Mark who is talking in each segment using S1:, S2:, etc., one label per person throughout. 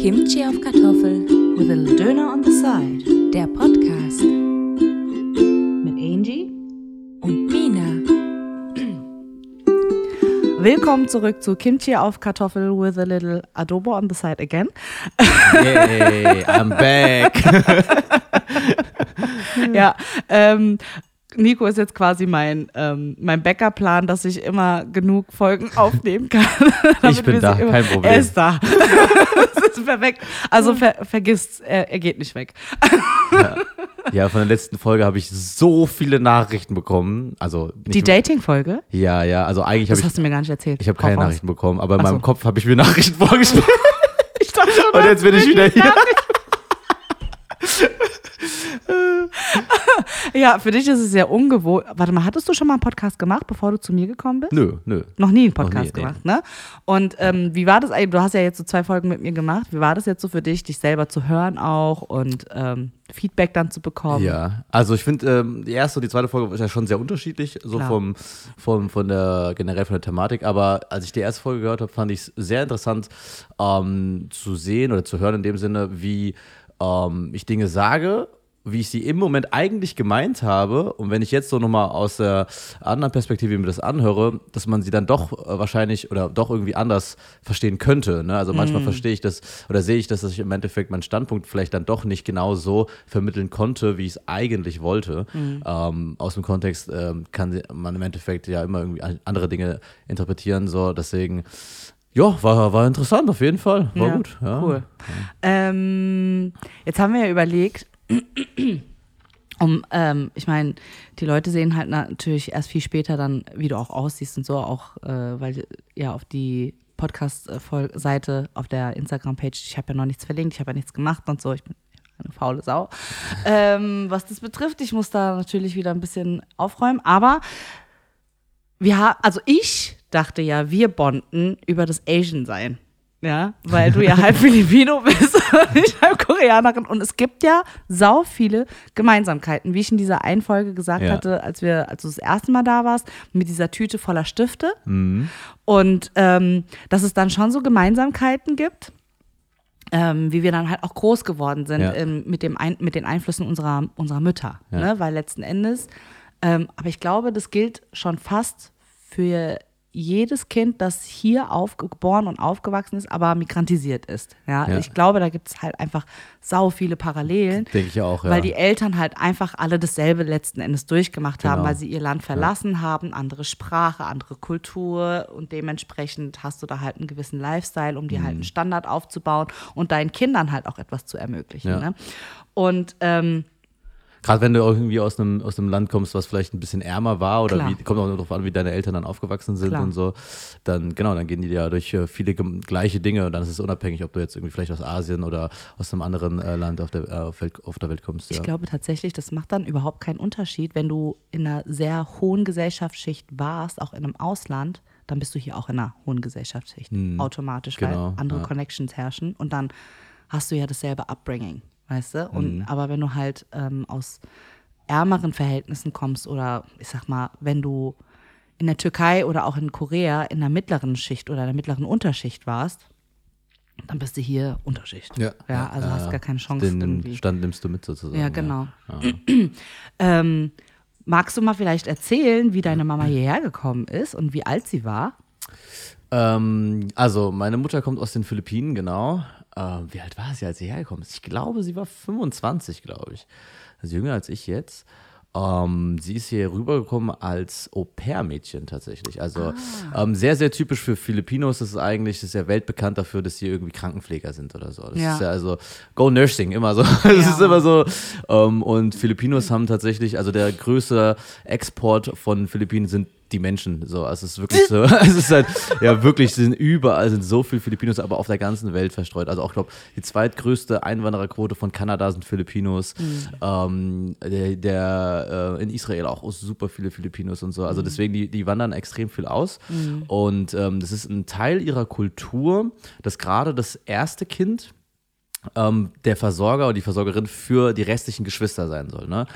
S1: Kimchi auf Kartoffel
S2: with a little Döner on the side.
S1: Der Podcast
S2: Mit Angie.
S1: und Mina.
S2: Willkommen zurück zu Kimchi auf Kartoffel with a little Adobo on the side again.
S3: Yay, I'm back.
S2: Ja, ähm, Nico ist jetzt quasi mein, ähm, mein Backup-Plan, dass ich immer genug Folgen aufnehmen kann. damit
S3: bin da,
S2: immer-
S3: kein Problem.
S2: Er ist da. das ist perfekt. Also ver vergisst, er, er geht nicht weg.
S3: Ja, von der letzten Folge habe ich so viele Nachrichten bekommen. Also
S2: Die Dating-Folge?
S3: Ja, ja, also eigentlich habe
S2: Das
S3: ich,
S2: hast du mir gar nicht erzählt.
S3: ich habe keine. Nachrichten bekommen, aber in
S2: Ach so.
S3: meinem Kopf habe ich mir Nachrichten vorgestellt.
S2: Ich dachte schon,
S3: Und jetzt bin ich wieder hier.
S2: Ja, für dich ist es sehr ungewohnt. Warte mal, hattest du schon mal einen Podcast gemacht, bevor du zu mir gekommen bist?
S3: Nö, nö.
S2: Noch nie einen
S3: nie,
S2: Podcast
S3: nee.
S2: gemacht, ne? Und ähm, wie war das eigentlich? Du hast ja jetzt so zwei Folgen mit mir gemacht. Wie war das jetzt so für dich, dich selber zu hören auch und ähm, Feedback dann zu bekommen?
S3: Ja, also ich finde, ähm, die erste und die zweite Folge ist ja schon sehr unterschiedlich, so
S2: Klar.
S3: vom, vom, von der, generell von der Thematik. Aber als ich die erste Folge gehört habe, fand ich es sehr interessant ähm, zu sehen oder zu hören in dem Sinne, wie ähm, ich Dinge sage, wie ich sie im Moment eigentlich gemeint habe. Und wenn ich jetzt so nochmal aus der anderen Perspektive mir das anhöre, dass man sie dann doch äh, wahrscheinlich oder doch irgendwie anders verstehen könnte. Ne? Also manchmal verstehe ich das oder sehe ich, dass ich im Endeffekt meinen Standpunkt vielleicht dann doch nicht genau so vermitteln konnte, wie ich es eigentlich wollte. Ähm, aus dem Kontext ähm, kann man im Endeffekt ja immer irgendwie an- andere Dinge interpretieren. So, deswegen, ja, war, war interessant auf jeden Fall. War
S2: Ja,
S3: gut. Ja.
S2: Cool. Ähm, jetzt haben wir ja überlegt, um, ähm, ich meine, die Leute sehen halt natürlich erst viel später dann, wie du auch aussiehst und so, auch äh, weil ja auf die Podcast-Seite auf der Instagram-Page, ich habe ja noch nichts verlinkt, ich habe ja nichts gemacht und so, ich bin eine faule Sau. ähm, was das betrifft, ich muss da natürlich wieder ein bisschen aufräumen, aber wir haben, also ich dachte ja, wir bonden über das Asian-Sein. Ja, weil du ja halb Filipino bist und ich halb Koreanerin. Und es gibt ja sau viele Gemeinsamkeiten, wie ich in dieser einen Folge gesagt
S3: Ja.
S2: hatte, als wir, als du das erste Mal da warst, mit dieser Tüte voller Stifte.
S3: Mhm.
S2: Und ähm, dass es dann schon so Gemeinsamkeiten gibt, ähm, wie wir dann halt auch groß geworden sind
S3: Ja.
S2: ähm, mit, dem Ein mit den Einflüssen unserer, unserer Mütter.
S3: Ja.
S2: Ne? Weil letzten Endes, ähm, aber ich glaube, das gilt schon fast für jedes Kind, das hier aufgeboren und aufgewachsen ist, aber migrantisiert ist. Ja,
S3: Ja.
S2: ich glaube, da gibt es halt einfach sau viele Parallelen.
S3: Denke ich auch, ja.
S2: Weil die Eltern halt einfach alle dasselbe letzten Endes durchgemacht haben,
S3: Genau.
S2: weil sie ihr Land verlassen haben, andere Sprache, andere Kultur und dementsprechend hast du da halt einen gewissen Lifestyle, um dir
S3: Mhm.
S2: halt einen Standard aufzubauen und deinen Kindern halt auch etwas zu ermöglichen.
S3: Ja.
S2: Ne? Und ähm,
S3: Gerade wenn du irgendwie aus einem, aus einem Land kommst, was vielleicht ein bisschen ärmer war oder
S2: Klar.
S3: wie, kommt auch darauf an, wie deine Eltern dann aufgewachsen sind
S2: Klar.
S3: und so, dann genau, dann gehen die ja durch äh, viele gleiche Dinge und dann ist es unabhängig, ob du jetzt irgendwie vielleicht aus Asien oder aus einem anderen äh, Land auf der, äh, auf, Welt, auf der Welt kommst.
S2: ich
S3: Ja.
S2: glaube tatsächlich, das macht dann überhaupt keinen Unterschied, wenn du in einer sehr hohen Gesellschaftsschicht warst, auch in einem Ausland, dann bist du hier auch in einer hohen Gesellschaftsschicht automatisch,
S3: genau,
S2: weil andere
S3: ja.
S2: Connections herrschen und dann hast du ja dasselbe Upbringing, weißt du? Und aber wenn du halt ähm, aus ärmeren Verhältnissen kommst oder ich sag mal, wenn du in der Türkei oder auch in Korea in der mittleren Schicht oder der mittleren Unterschicht warst, dann bist du hier Unterschicht. ja also hast gar keine Chance
S3: Den
S2: irgendwie.
S3: Stand nimmst du mit sozusagen.
S2: Ja, genau. ähm, magst du mal vielleicht erzählen, wie deine Mama hierher gekommen ist und wie alt sie war?
S3: Ähm, also, meine Mutter kommt aus den Philippinen, genau. Ähm, wie alt war sie, als sie hergekommen ist? Ich glaube, sie war 25, glaube ich. Also jünger als ich jetzt. Ähm, sie ist hier rübergekommen als Au-pair-Mädchen tatsächlich. Also
S2: Ah.
S3: ähm, sehr, sehr typisch für Filipinos. Das ist eigentlich, das ist ja weltbekannt dafür, dass sie irgendwie Krankenpfleger sind oder so. Das
S2: Ja.
S3: ist ja also Go Nursing, immer so. Das ist immer so. Ähm, und Filipinos haben tatsächlich, also der größte Export von Philippinen sind die Menschen. So, also es ist wirklich so, es ist halt, ja wirklich, sind überall sind so viele Filipinos, aber auf der ganzen Welt verstreut. Also auch, glaube die zweitgrößte Einwandererquote von Kanada sind Filipinos. Ähm, der, der äh, in Israel auch super viele Filipinos und so. Also deswegen, die, die wandern extrem viel aus. Und ähm, das ist ein Teil ihrer Kultur, dass gerade das erste Kind ähm, der Versorger oder die Versorgerin für die restlichen Geschwister sein soll. Ne?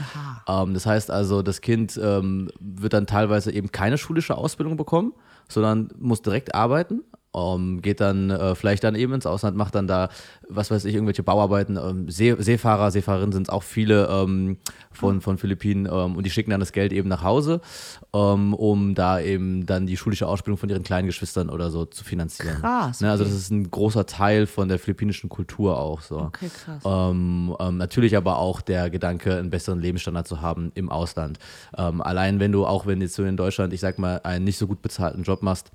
S3: Ähm, das heißt also, das Kind ähm, wird dann teilweise eben keine schulische Ausbildung bekommen, sondern muss direkt arbeiten ähm, geht dann äh, vielleicht dann eben ins Ausland, macht dann da, was weiß ich, irgendwelche Bauarbeiten. Ähm, See, Seefahrer, Seefahrerinnen sind es auch viele ähm, von, von Philippinen ähm, und die schicken dann das Geld eben nach Hause, ähm, um da eben dann die schulische Ausbildung von ihren kleinen Geschwistern oder so zu finanzieren.
S2: Krass,
S3: Ne, also das ist ein großer Teil von der philippinischen Kultur auch so.
S2: Okay, krass.
S3: Ähm, ähm, natürlich aber auch der Gedanke, einen besseren Lebensstandard zu haben im Ausland. Ähm, allein wenn du, auch wenn jetzt du in Deutschland, ich sag mal, einen nicht so gut bezahlten Job machst,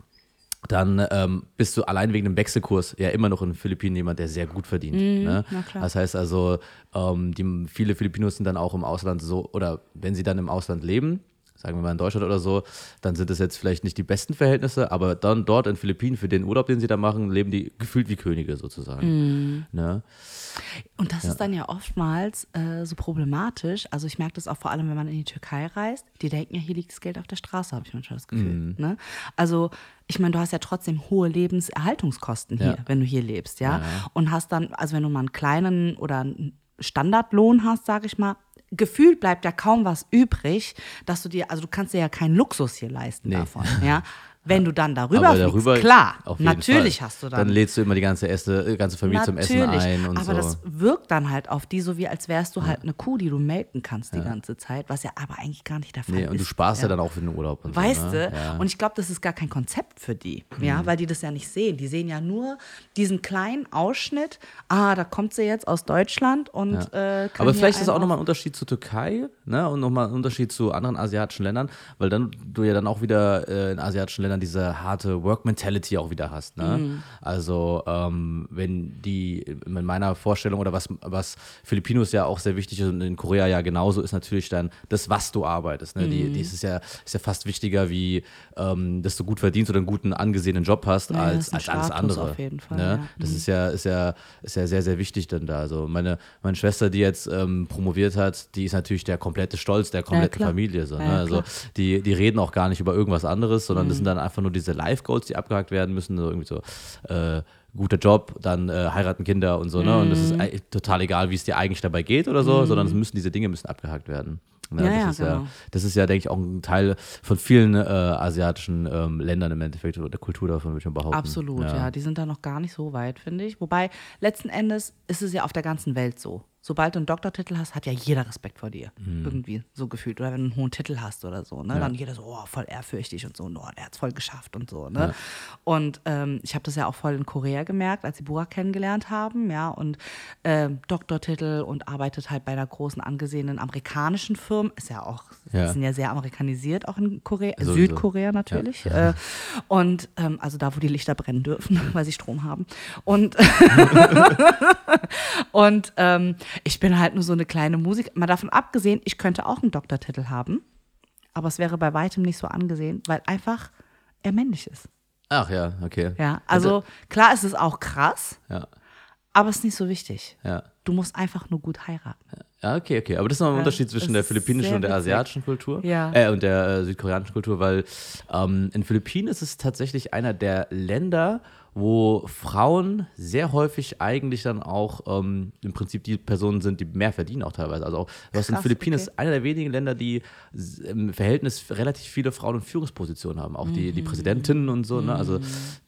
S3: dann ähm, bist du allein wegen dem Wechselkurs ja immer noch in den Philippinen jemand, der sehr gut verdient. ne?
S2: na klar.
S3: Das heißt also, ähm, die, viele Filipinos sind dann auch im Ausland so, oder wenn sie dann im Ausland leben, sagen wir mal in Deutschland oder so, dann sind es jetzt vielleicht nicht die besten Verhältnisse, aber dann dort in den Philippinen, für den Urlaub, den sie da machen, leben die gefühlt wie Könige sozusagen. Ne?
S2: Und das ist dann ja oftmals äh, so problematisch. Also ich merke das auch vor allem, wenn man in die Türkei reist. Die denken ja, hier liegt das Geld auf der Straße, habe ich manchmal das Gefühl.
S3: Mhm.
S2: Ne? Also ich meine, du hast ja trotzdem hohe Lebenserhaltungskosten hier,
S3: Ja.
S2: wenn du hier lebst, ja? Und hast dann, also wenn du mal einen kleinen oder einen Standardlohn hast, sage ich mal, gefühlt bleibt ja kaum was übrig, dass du dir, also du kannst dir ja keinen Luxus hier leisten
S3: Nee.
S2: davon, ja? Wenn du dann darüber,
S3: Aber
S2: fliegst,
S3: darüber,
S2: klar,
S3: auf jeden
S2: natürlich
S3: Fall.
S2: hast du dann
S3: Dann lädst du immer die ganze, Esse, äh, ganze Familie zum Essen
S2: Natürlich,
S3: ein und
S2: aber
S3: so.
S2: das wirkt dann halt auf die so wie als wärst du halt eine Kuh, die du melken kannst die ganze Zeit, was ja aber eigentlich gar nicht der Fall
S3: nee,
S2: ist.
S3: und du sparst ja, dann auch für den Urlaub und
S2: Weißt
S3: so.
S2: du?
S3: Ne? Ja. Mhm.
S2: Und ich glaube, das ist gar kein Konzept für die, ja, weil die das ja nicht sehen. Die sehen ja nur diesen kleinen Ausschnitt. Ah, da kommt sie jetzt aus Deutschland und äh, können
S3: Aber vielleicht ist auch nochmal ein Unterschied zu Türkei ne? und nochmal ein Unterschied zu anderen asiatischen Ländern, weil dann du ja dann auch wieder äh, in asiatischen Ländern diese harte Work-Mentality auch wieder hast. Ne?
S2: Mhm.
S3: Also ähm, wenn die in meiner Vorstellung oder was, was Filipinos ja auch sehr wichtig ist und in Korea ja genauso ist natürlich dann das, was du arbeitest. Ne?
S2: Mhm.
S3: Die, die ist, ja, ist ja fast wichtiger, wie ähm, dass du gut verdienst oder einen guten angesehenen Job hast,
S2: Ja,
S3: als, als alles andere.
S2: auf jeden Fall,
S3: ne?
S2: ja.
S3: Das ist ja, ist ja, ist ja sehr, sehr wichtig dann da. Also meine, meine Schwester, die jetzt ähm, promoviert hat, die ist natürlich der komplette Stolz der kompletten
S2: klar.
S3: Familie. So, ne?
S2: Ja, ja,
S3: also die, die reden auch gar nicht über irgendwas anderes, sondern
S2: Mhm.
S3: das sind dann einfach nur diese Life-Goals, die abgehakt werden müssen. So irgendwie so äh, guter Job, dann äh, heiraten Kinder und so. Ne? Und das ist
S2: Mhm.
S3: ei- total egal, wie es dir eigentlich dabei geht oder so, sondern es müssen diese Dinge müssen abgehakt werden. Ne?
S2: Ja,
S3: das,
S2: ja,
S3: ist ja,
S2: genau.
S3: das ist ja, denke ich, auch ein Teil von vielen äh, asiatischen ähm, Ländern im Endeffekt oder der Kultur davon, würde ich mal behaupten.
S2: Absolut, ja. Die sind da noch gar nicht so weit, finde ich. Wobei, letzten Endes ist es ja auf der ganzen Welt so. Sobald du einen Doktortitel hast, hat ja jeder Respekt vor dir.
S3: Mhm.
S2: Irgendwie so gefühlt. Oder wenn du einen hohen Titel hast oder so. Ne? Dann jeder so, oh, voll ehrfürchtig und so. Oh, der hat es voll geschafft und so. Ne? Und ähm, ich habe das ja auch voll in Korea gemerkt, als sie Burak kennengelernt haben. Ja, und ähm, Doktortitel und arbeitet halt bei einer großen, angesehenen amerikanischen Firma. Ist ja auch,
S3: Ja.
S2: sind ja sehr amerikanisiert, auch in Korea,
S3: Sowieso.
S2: Südkorea natürlich. Äh, und ähm, also da, wo die Lichter brennen dürfen, weil sie Strom haben. Und, und ähm, ich bin halt nur so eine kleine Musik. Mal davon abgesehen, ich könnte auch einen Doktortitel haben, aber es wäre bei weitem nicht so angesehen, weil einfach er männlich ist.
S3: Ach ja, okay.
S2: Ja, also klar ist es auch krass,
S3: Ja,
S2: aber es ist nicht so wichtig.
S3: ja.
S2: Du musst einfach nur gut heiraten.
S3: Ja, okay, okay. Aber das ist noch ein
S2: Ja,
S3: Unterschied zwischen der philippinischen und der asiatischen Kultur.
S2: Ja.
S3: Äh, und der äh, südkoreanischen Kultur, weil ähm, in Philippinen ist es tatsächlich einer der Länder, wo Frauen sehr häufig eigentlich dann auch ähm, im Prinzip die Personen sind, die mehr verdienen auch teilweise. Also auch, was in Philippinen
S2: okay.
S3: ist einer der wenigen Länder, die im Verhältnis relativ viele Frauen in Führungspositionen haben. Auch die, die Präsidentinnen und so. Ne? Also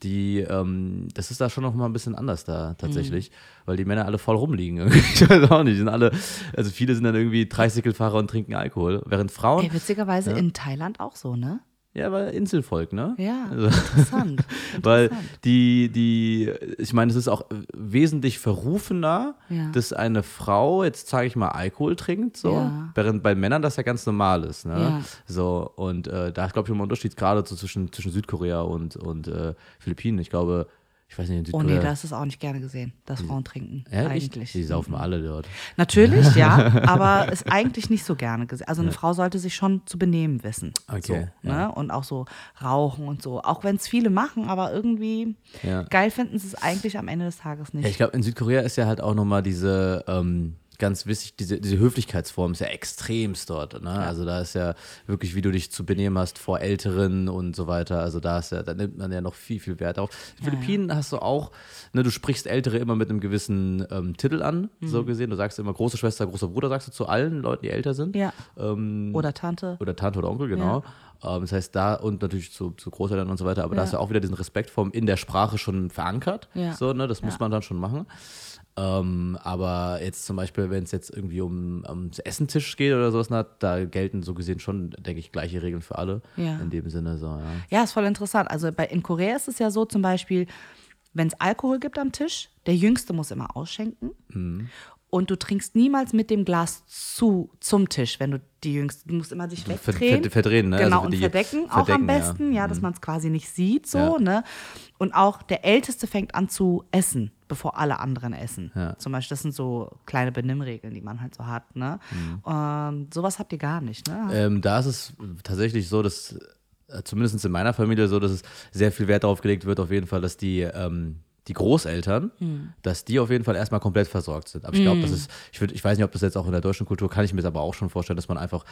S3: die, ähm, das ist da schon noch mal ein bisschen anders da tatsächlich, weil die Männer alle voll rumliegen. ich weiß auch nicht. Sind alle, also viele sind dann irgendwie Tricycle-Fahrer und trinken Alkohol, während Frauen,
S2: Ey, witzigerweise in Thailand auch so, ne?
S3: Ja, weil Inselvolk, ne?
S2: Ja,
S3: Also-
S2: interessant.
S3: Weil
S2: Interessant.
S3: die, die, ich meine, es ist auch wesentlich verrufener,
S2: Ja.
S3: dass eine Frau jetzt, sage ich mal, Alkohol trinkt, so,
S2: Ja.
S3: während bei Männern das ja ganz normal ist. Ne?
S2: Ja.
S3: So, und äh, da ist, glaube ich, immer ein Unterschied gerade so zwischen, zwischen Südkorea und, und äh, Philippinen. Ich glaube, ich weiß nicht, in
S2: Oh
S3: Südkorea.
S2: nee, das ist auch nicht gerne gesehen, dass Frauen trinken.
S3: ja,
S2: eigentlich.
S3: Die saufen alle dort.
S2: Natürlich, ja, aber ist eigentlich nicht so gerne gesehen. Also eine Frau sollte sich schon zu benehmen wissen.
S3: Okay,
S2: So, ne? Und auch so rauchen und so. Auch wenn es viele machen, aber irgendwie
S3: Ja.
S2: geil finden sie es eigentlich am Ende des Tages nicht.
S3: Ja, ich glaube, in Südkorea ist ja halt auch nochmal diese ähm, ganz wichtig, diese, diese Höflichkeitsform ist ja extremst dort. Ne? Also da ist ja wirklich, wie du dich zu benehmen hast vor Älteren und so weiter. Also da ist ja, da nimmt man ja noch viel, viel Wert auf. In
S2: Ja,
S3: Philippinen hast du auch, ne, du sprichst Ältere immer mit einem gewissen ähm, Titel an,
S2: Mhm.
S3: so gesehen. Du sagst immer große Schwester, großer Bruder, sagst du zu allen Leuten, die älter sind.
S2: Ja.
S3: Ähm,
S2: Oder Tante.
S3: oder Tante oder Onkel, genau. Ähm, das heißt, da und natürlich zu, zu Großeltern und so weiter, aber da
S2: Ja.
S3: ist ja auch wieder diesen Respektform in der Sprache schon verankert.
S2: Ja.
S3: So, ne, das
S2: Ja.
S3: muss man dann schon machen. Ähm, aber jetzt zum Beispiel, wenn es jetzt irgendwie um, um Essentisch geht oder sowas, na, da gelten so gesehen schon, denke ich, gleiche Regeln für alle.
S2: Ja.
S3: In dem Sinne so, ja.
S2: Ja, ist voll interessant. Also bei, in Korea ist es ja so zum Beispiel, wenn es Alkohol gibt am Tisch, der Jüngste muss immer ausschenken.
S3: Mhm.
S2: Und du trinkst niemals mit dem Glas zu zum Tisch, wenn du die Jüngste, du musst immer dich wegdrehen.
S3: ver- verdrehen, ne?
S2: Genau,
S3: Also
S2: und
S3: die-
S2: verdecken, auch am
S3: verdecken, ja. Mhm.
S2: besten, ja, dass man es quasi nicht sieht, so,
S3: Ja.
S2: ne? Und auch der Älteste fängt an zu essen, bevor alle anderen essen.
S3: Ja.
S2: Zum Beispiel, das sind so kleine Benimmregeln, die man halt so hat, ne?
S3: Mhm.
S2: Ähm, sowas habt ihr gar nicht, ne?
S3: Ähm, da ist es tatsächlich so, dass äh, zumindest in meiner Familie so, dass es sehr viel Wert darauf gelegt wird, auf jeden Fall, dass die, ähm, die Großeltern,
S2: Hm.
S3: dass die auf jeden Fall erstmal komplett versorgt sind. Aber ich glaube, das ist, ich, würd, ich weiß nicht, ob das jetzt auch in der deutschen Kultur, kann ich mir das aber auch schon vorstellen, dass man einfach,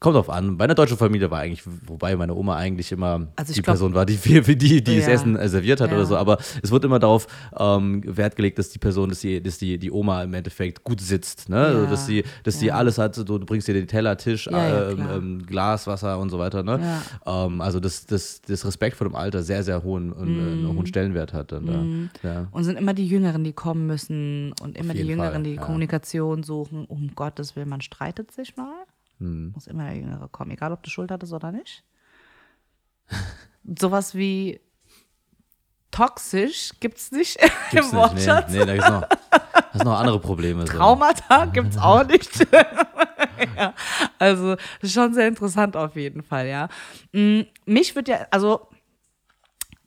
S3: kommt drauf an, bei einer deutschen Familie war eigentlich, wobei meine Oma eigentlich immer
S2: Also
S3: die
S2: glaub-
S3: Person war, die für die, die das
S2: Ja.
S3: Essen äh, serviert hat
S2: Ja.
S3: oder so, aber es wird immer darauf ähm, Wert gelegt, dass die Person, dass die, dass die, die Oma im Endeffekt gut sitzt, ne? Also,
S2: Ja.
S3: dass sie, dass sie alles hat, so, du bringst dir den Teller, Tisch, äh, ähm, Glas, Wasser und so weiter. Ne? Ähm, also das, das, das Respekt vor dem Alter sehr, sehr hohen, und, äh, einen
S2: Mhm.
S3: hohen Stellenwert hat. Dann da. Ja.
S2: Und sind immer die Jüngeren, die kommen müssen und immer die Jüngeren,
S3: Fall,
S2: die
S3: ja.
S2: Kommunikation suchen. Um Gottes Willen, man streitet sich mal.
S3: Hm.
S2: Muss immer der Jüngere kommen, egal ob du Schuld hattest oder nicht. Sowas wie toxisch gibt es nicht
S3: Gibt's
S2: im
S3: nicht. Nee,
S2: Wortschatz.
S3: nee, da gibt's noch, noch andere Probleme. So.
S2: Traumata gibt es auch nicht. ja, also, das ist schon sehr interessant auf jeden Fall, ja. Mm, Mich wird ja, also,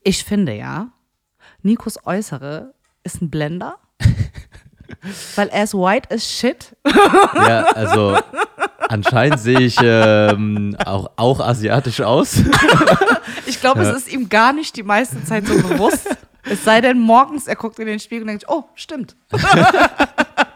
S2: ich finde ja, Nikos Äußere ist ein Blender. weil er ist white as shit.
S3: Ja, also anscheinend sehe ich ähm, auch, auch asiatisch aus.
S2: Ich glaube, es ist ihm gar nicht die meiste Zeit so bewusst. Es sei denn, morgens, er guckt in den Spiegel und denkt, oh, stimmt.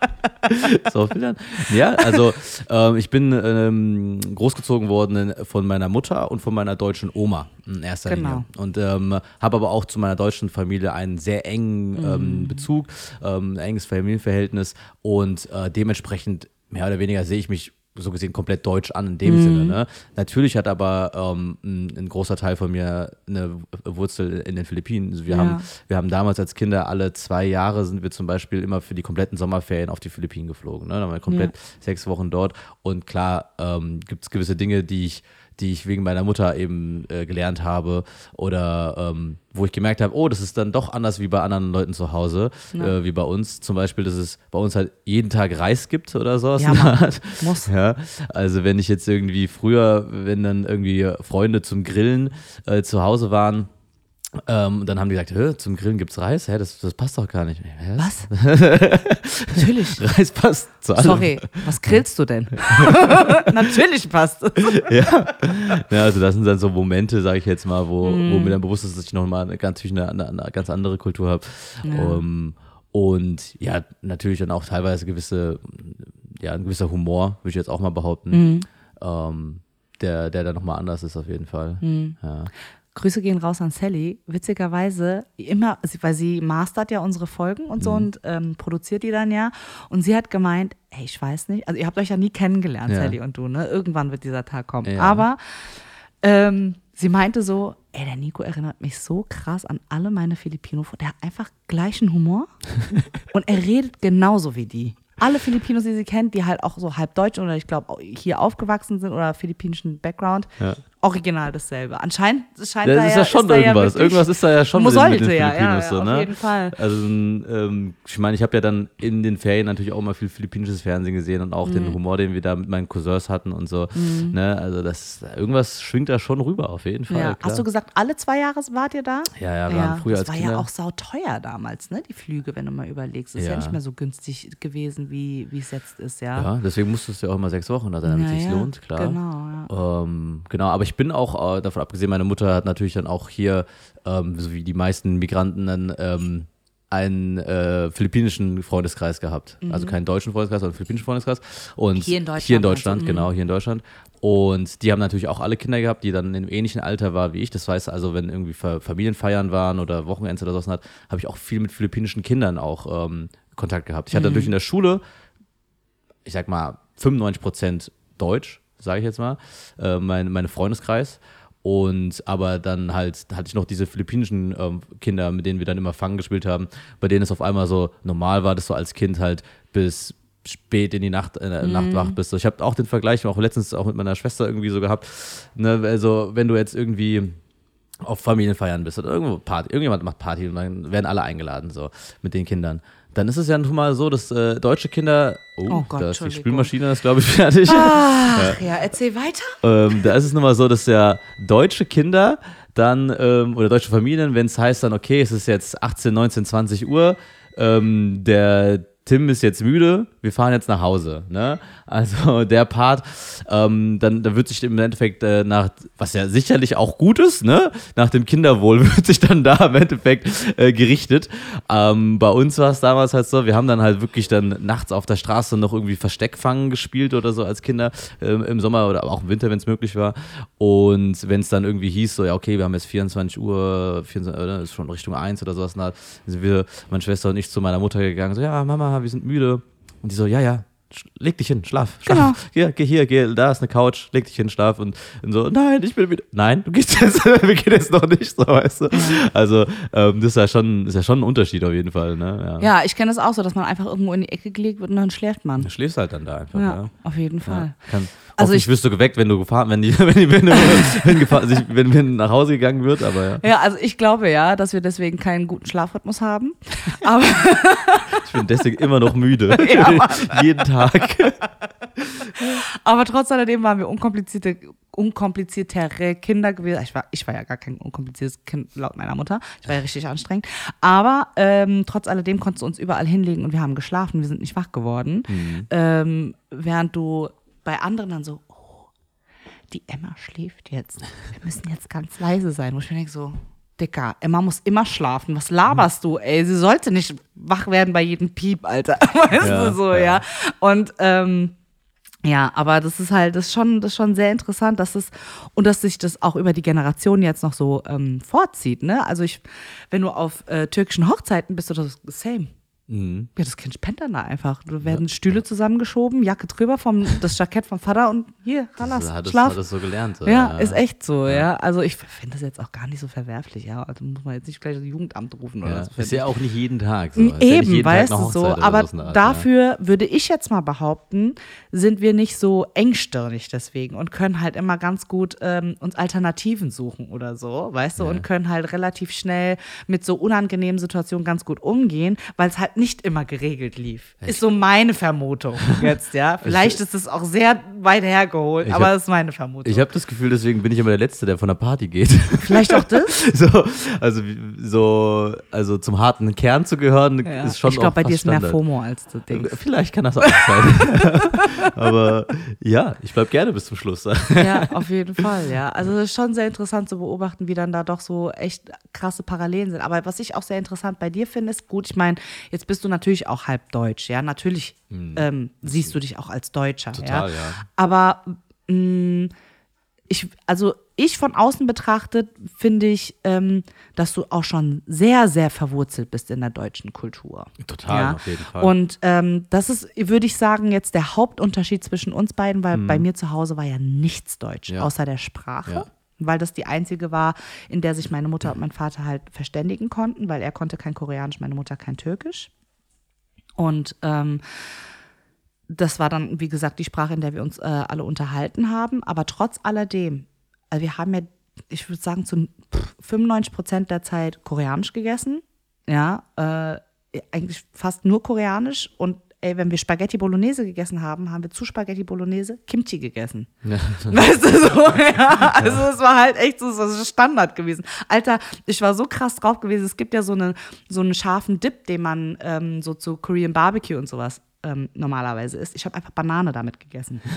S3: so viel dann. Ja, also ähm, ich bin ähm, großgezogen worden von meiner Mutter und von meiner deutschen Oma in erster
S2: Genau.
S3: Linie. Und ähm, habe aber auch zu meiner deutschen Familie einen sehr engen
S2: Mhm.
S3: ähm, Bezug, ähm, ein enges Familienverhältnis und äh, dementsprechend mehr oder weniger sehe ich mich so gesehen komplett deutsch an in dem
S2: Mhm.
S3: Sinne. Ne? Natürlich hat aber ähm, ein, ein großer Teil von mir eine Wurzel in den Philippinen. Also wir,
S2: Ja.
S3: haben, wir haben damals als Kinder alle zwei Jahre sind wir zum Beispiel immer für die kompletten Sommerferien auf die Philippinen geflogen. Ne? Dann waren wir komplett sechs Wochen dort. Und klar ähm, gibt es gewisse Dinge, die ich die ich wegen meiner Mutter eben äh, gelernt habe oder ähm, wo ich gemerkt habe, oh, das ist dann doch anders wie bei anderen Leuten zu Hause, äh, wie bei uns. Zum Beispiel, dass es bei uns halt jeden Tag Reis gibt oder sowas.
S2: Ja, Mann. Muss.
S3: Ja, also wenn ich jetzt irgendwie früher, wenn dann irgendwie Freunde zum Grillen äh, zu Hause waren, ähm, dann haben die gesagt, zum Grillen gibt's Reis? Hä, das, das passt doch gar nicht. Hä?
S2: Was? Natürlich.
S3: Reis passt zu allem.
S2: Sorry, was grillst du denn? Natürlich passt es.
S3: Ja. ja, also das sind dann so Momente, sage ich jetzt mal, wo,
S2: Mhm.
S3: wo mir dann bewusst ist, dass ich nochmal eine ganz, eine, eine, eine ganz andere Kultur habe. Um, und ja, natürlich dann auch teilweise gewisse, ja, ein gewisser Humor, würde ich jetzt auch mal behaupten,
S2: Mhm.
S3: ähm, der, der dann nochmal anders ist auf jeden Fall.
S2: Mhm.
S3: Ja.
S2: Grüße gehen raus an Sally. Witzigerweise, immer, weil sie mastert ja unsere Folgen und
S3: Mhm.
S2: so und ähm, produziert die dann ja. Und sie hat gemeint, ey, ich weiß nicht, also ihr habt euch ja nie kennengelernt,
S3: Ja.
S2: Sally und du, ne? Irgendwann wird dieser Tag kommen.
S3: Ja.
S2: Aber ähm, sie meinte so, ey, der Nico erinnert mich so krass an alle meine Filipino. Der hat einfach gleichen Humor und er redet genauso wie die. Alle Filipinos, die sie kennt, die halt auch so halb deutsch oder ich glaube hier aufgewachsen sind oder philippinischen Background,
S3: Ja.
S2: Original dasselbe. Anscheinend scheint
S3: Das
S2: da
S3: ist
S2: ja,
S3: ja schon
S2: da
S3: irgendwas.
S2: wirklich-
S3: irgendwas ist da ja schon
S2: Muss
S3: mit den,
S2: sollte, ja,
S3: Filipinos
S2: ja,
S3: so,
S2: auf
S3: ne?
S2: jeden Fall.
S3: Also, ähm, ich meine, ich habe ja dann in den Ferien natürlich auch mal viel philippinisches Fernsehen gesehen und auch
S2: Mhm.
S3: den Humor, den wir da mit meinen Cousins hatten und so. Ne? Also, das irgendwas schwingt da schon rüber, auf jeden Fall.
S2: Ja. Hast du gesagt, alle zwei Jahre wart ihr da?
S3: Ja, ja, wir waren früher
S2: das
S3: als
S2: war
S3: Kinder.
S2: ja auch sauteuer damals, ne? Die Flüge, wenn du mal überlegst. Ist ja,
S3: Ja.
S2: nicht mehr so günstig gewesen, wie es jetzt ist, ja.
S3: ja, deswegen musstest du ja auch immer sechs Wochen da sein, damit es
S2: Ja,
S3: sich
S2: ja,
S3: lohnt, klar.
S2: Genau, ja.
S3: Ähm, genau, aber ich bin auch, äh, davon abgesehen, meine Mutter hat natürlich dann auch hier, ähm, so wie die meisten Migranten, dann ähm, einen äh, philippinischen Freundeskreis gehabt. Also keinen deutschen Freundeskreis, sondern einen philippinischen Freundeskreis. Und
S2: Mhm. Hier in Deutschland
S3: Hier in? Deutschland,
S2: Mhm.
S3: genau, hier in Deutschland. Und die haben natürlich auch alle Kinder gehabt, die dann im ähnlichen Alter waren wie ich. Das heißt also, wenn irgendwie Fa- Familienfeiern waren oder Wochenends oder sowas hat, habe ich auch viel mit philippinischen Kindern auch ähm, Kontakt gehabt. Ich hatte natürlich in der Schule, ich sag mal, 95 Prozent Deutsch, sage ich jetzt mal, äh, mein, meine Freundeskreis. Und aber dann halt hatte ich noch diese philippinischen ähm, Kinder, mit denen wir dann immer Fangen gespielt haben, bei denen es auf einmal so normal war, dass du als Kind halt bis spät in die Nacht, in der Nacht wach bist. Ich habe auch den Vergleich auch letztens auch mit meiner Schwester irgendwie so gehabt. Ne, also wenn du jetzt irgendwie auf Familienfeiern bist oder irgendwo Party, irgendjemand macht Party und dann werden alle eingeladen, so mit den Kindern. Dann ist es ja nun mal so, dass äh, deutsche Kinder. Oh,
S2: Oh Gott,
S3: da ist die. Spülmaschine, ist glaube ich fertig.
S2: Ach ja, erzähl weiter.
S3: Ähm, da ist es nun mal so, dass ja deutsche Kinder dann ähm, oder deutsche Familien, wenn es heißt dann, okay, es ist jetzt 18, 19, 20 Uhr, ähm, der Tim ist jetzt müde, wir fahren jetzt nach Hause. Ne? Also der Part, ähm, dann, dann wird sich im Endeffekt äh, nach, was ja sicherlich auch gut ist, ne? nach dem Kinderwohl wird sich dann da im Endeffekt äh, gerichtet. Ähm, bei uns war es damals halt so, wir haben dann halt wirklich dann nachts auf der Straße noch irgendwie Versteckfangen gespielt oder so als Kinder ähm, im Sommer oder auch im Winter, wenn es möglich war. Und wenn es dann irgendwie hieß, so ja okay, wir haben jetzt 24 Uhr, 24, oder, ist schon Richtung 1 oder sowas, dann sind wir, meine Schwester und ich zu meiner Mutter gegangen, so ja Mama, wir sind müde. Und die so, ja, ja, leg dich hin, schlaf, schlaf.
S2: Genau.
S3: Hier, geh hier, geh, da ist eine Couch, leg dich hin, schlaf. Und, und so, nein, ich bin wieder. Nein, du gehst jetzt, wir gehen jetzt noch nicht, so weißt du. Also, ähm, das ist ja schon, ist ja schon ein Unterschied auf jeden Fall, ne? Ja.
S2: Ja, ich kenne das auch so, dass man einfach irgendwo in die Ecke gelegt wird und dann schläft man.
S3: Du schläfst halt dann da einfach,
S2: Ja,
S3: ja.
S2: auf jeden
S3: Ja,
S2: Fall.
S3: kann,
S2: Also
S3: ich wirst du geweckt, wenn du gefahren, wenn die, wenn die, wenn, du- wenn, gefahren, sich, wenn, wenn nach Hause gegangen wird, aber ja.
S2: Ja, also ich glaube ja, dass wir deswegen keinen guten Schlafrhythmus haben. Aber
S3: Ich bin deswegen immer noch müde.
S2: Ja.
S3: Jeden Tag.
S2: Aber trotz alledem waren wir unkomplizierte, unkompliziertere Kinder gewesen. Ich war, ich war ja gar kein unkompliziertes Kind laut meiner Mutter. Ich war ja richtig anstrengend. Aber ähm, trotz alledem konntest du uns überall hinlegen und wir haben geschlafen. Wir sind nicht wach geworden. Ähm, während du bei anderen dann so, oh, die Emma schläft jetzt. Wir müssen jetzt ganz leise sein. Wo ich mir denke so, Dicker, Emma muss immer schlafen. Was laberst du, ey? Sie sollte nicht wach werden bei jedem Piep, Alter. Weißt
S3: Ja,
S2: du so,
S3: ja.
S2: ja. Und ähm, ja, aber das ist halt, das ist schon, das ist schon sehr interessant, dass es und dass sich das auch über die Generation jetzt noch so ähm, vorzieht, ne? Also ich, wenn du auf äh, türkischen Hochzeiten bist, oder das same.
S3: Mhm.
S2: Ja, das Kind pennt dann da einfach. Da werden Stühle zusammengeschoben, Jacke drüber, vom, das Jackett vom Vater und hier, Hallas,
S3: Das hat es,
S2: schlaf.
S3: hat es so gelernt. so,
S2: ja, ist echt so, ja. Also ich finde das jetzt auch gar nicht so verwerflich, ja. Also muss man jetzt nicht gleich das Jugendamt rufen oder
S3: Ja.
S2: so.
S3: Ist ja auch nicht jeden Tag so. Ja
S2: Eben,
S3: Tag
S2: weißt du so.
S3: Oder
S2: Aber
S3: Art,
S2: dafür würde ich jetzt mal behaupten, sind wir nicht so engstirnig deswegen und können halt immer ganz gut ähm, uns Alternativen suchen oder so, weißt du, und können halt relativ schnell mit so unangenehmen Situationen ganz gut umgehen, weil es halt nicht immer geregelt lief. Ist so meine Vermutung jetzt, ja. Vielleicht ist es auch sehr weit hergeholt,
S3: Ich
S2: aber
S3: hab-
S2: das ist meine Vermutung.
S3: Ich habe das Gefühl, deswegen bin ich immer der Letzte, der von der Party geht.
S2: Vielleicht auch das?
S3: so, also, so, also zum harten Kern zu gehören,
S2: Ja.
S3: ist schon
S2: ich glaube, bei dir ist mehr
S3: Standard.
S2: FOMO als du denkst.
S3: Vielleicht kann das auch sein. Aber ja, ich bleib gerne bis zum Schluss.
S2: Ja, auf jeden Fall, ja. Also es ist schon sehr interessant zu beobachten, wie dann da doch so echt krasse Parallelen sind. Aber was ich auch sehr interessant bei dir finde, ist gut, ich meine, jetzt bist du natürlich auch halb deutsch, ja. Natürlich ähm, siehst du dich auch als Deutscher.
S3: Total,
S2: ja.
S3: ja.
S2: Aber mh, ich, also ich von außen betrachtet, finde ich, ähm, dass du auch schon sehr, sehr verwurzelt bist in der deutschen Kultur.
S3: Total,
S2: Ja.
S3: auf jeden Fall.
S2: Und ähm, das ist, würde ich sagen, jetzt der Hauptunterschied zwischen uns beiden, weil
S3: Mhm.
S2: bei mir zu Hause war ja nichts Deutsch,
S3: Ja.
S2: außer der Sprache.
S3: Ja.
S2: Weil das die einzige war, in der sich meine Mutter und mein Vater halt verständigen konnten, weil er konnte kein Koreanisch, meine Mutter kein Türkisch. Und ähm, das war dann, wie gesagt, die Sprache, in der wir uns äh, alle unterhalten haben. Aber trotz alledem, also wir haben ja, ich würde sagen, zu pff, 95 Prozent der Zeit Koreanisch gegessen. Ja, äh, eigentlich fast nur Koreanisch. Und ey, wenn wir Spaghetti Bolognese gegessen haben, haben wir zu Spaghetti Bolognese Kimchi gegessen. Weißt du so, ja. Also es war halt echt so, so Standard gewesen. Alter, ich war so krass drauf gewesen. Es gibt ja so, eine, so einen scharfen Dip, den man ähm, so zu Korean Barbecue und sowas ähm, normalerweise isst. Ich habe einfach Banane damit gegessen.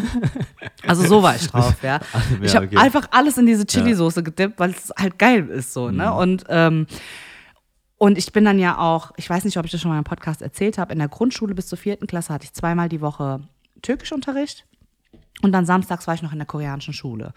S2: Also so war ich drauf, ja. Ich habe
S3: okay.
S2: einfach alles in diese Chili-Soße gedippt, weil es halt geil ist so, ne? Und ähm, Und ich bin dann ja auch, ich weiß nicht, ob ich das schon mal im Podcast erzählt habe, in der Grundschule bis zur vierten Klasse hatte ich zweimal die Woche Türkischunterricht. Und dann samstags war ich noch in der koreanischen Schule.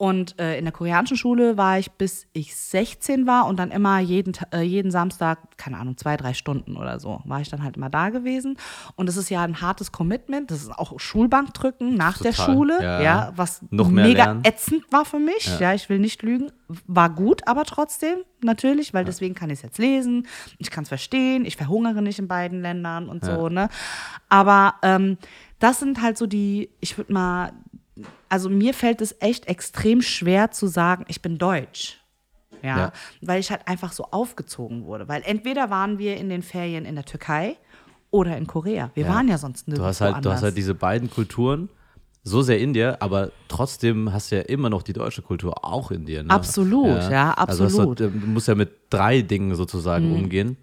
S2: Und äh, in der koreanischen Schule war ich bis ich 16 war und dann immer jeden, äh, jeden Samstag, keine Ahnung, zwei, drei Stunden oder so, war ich dann halt immer da gewesen. Und es ist ja ein hartes Commitment. Das ist auch Schulbankdrücken nach der
S3: Total,
S2: Schule,
S3: ja.
S2: ja, was mega
S3: lernen.
S2: ätzend war für mich. Ja. ich will nicht lügen. War gut, aber trotzdem, natürlich, weil deswegen kann ich es jetzt lesen. Ich kann es verstehen. Ich verhungere nicht in beiden Ländern und so, ne? Aber ähm, das sind halt so die, ich würde mal, also mir fällt es echt extrem schwer zu sagen, ich bin deutsch. Ja,
S3: Ja.
S2: weil ich halt einfach so aufgezogen wurde. Weil entweder waren wir in den Ferien in der Türkei oder in Korea. Wir
S3: Ja.
S2: waren ja sonst nirgendwo
S3: Du hast halt, du
S2: anders.
S3: hast halt diese beiden Kulturen so sehr in dir, aber trotzdem hast du ja immer noch die deutsche Kultur auch in dir. Ne?
S2: Absolut, ja,
S3: Also hast
S2: absolut. Mhm.
S3: du, du musst ja mit drei Dingen sozusagen umgehen.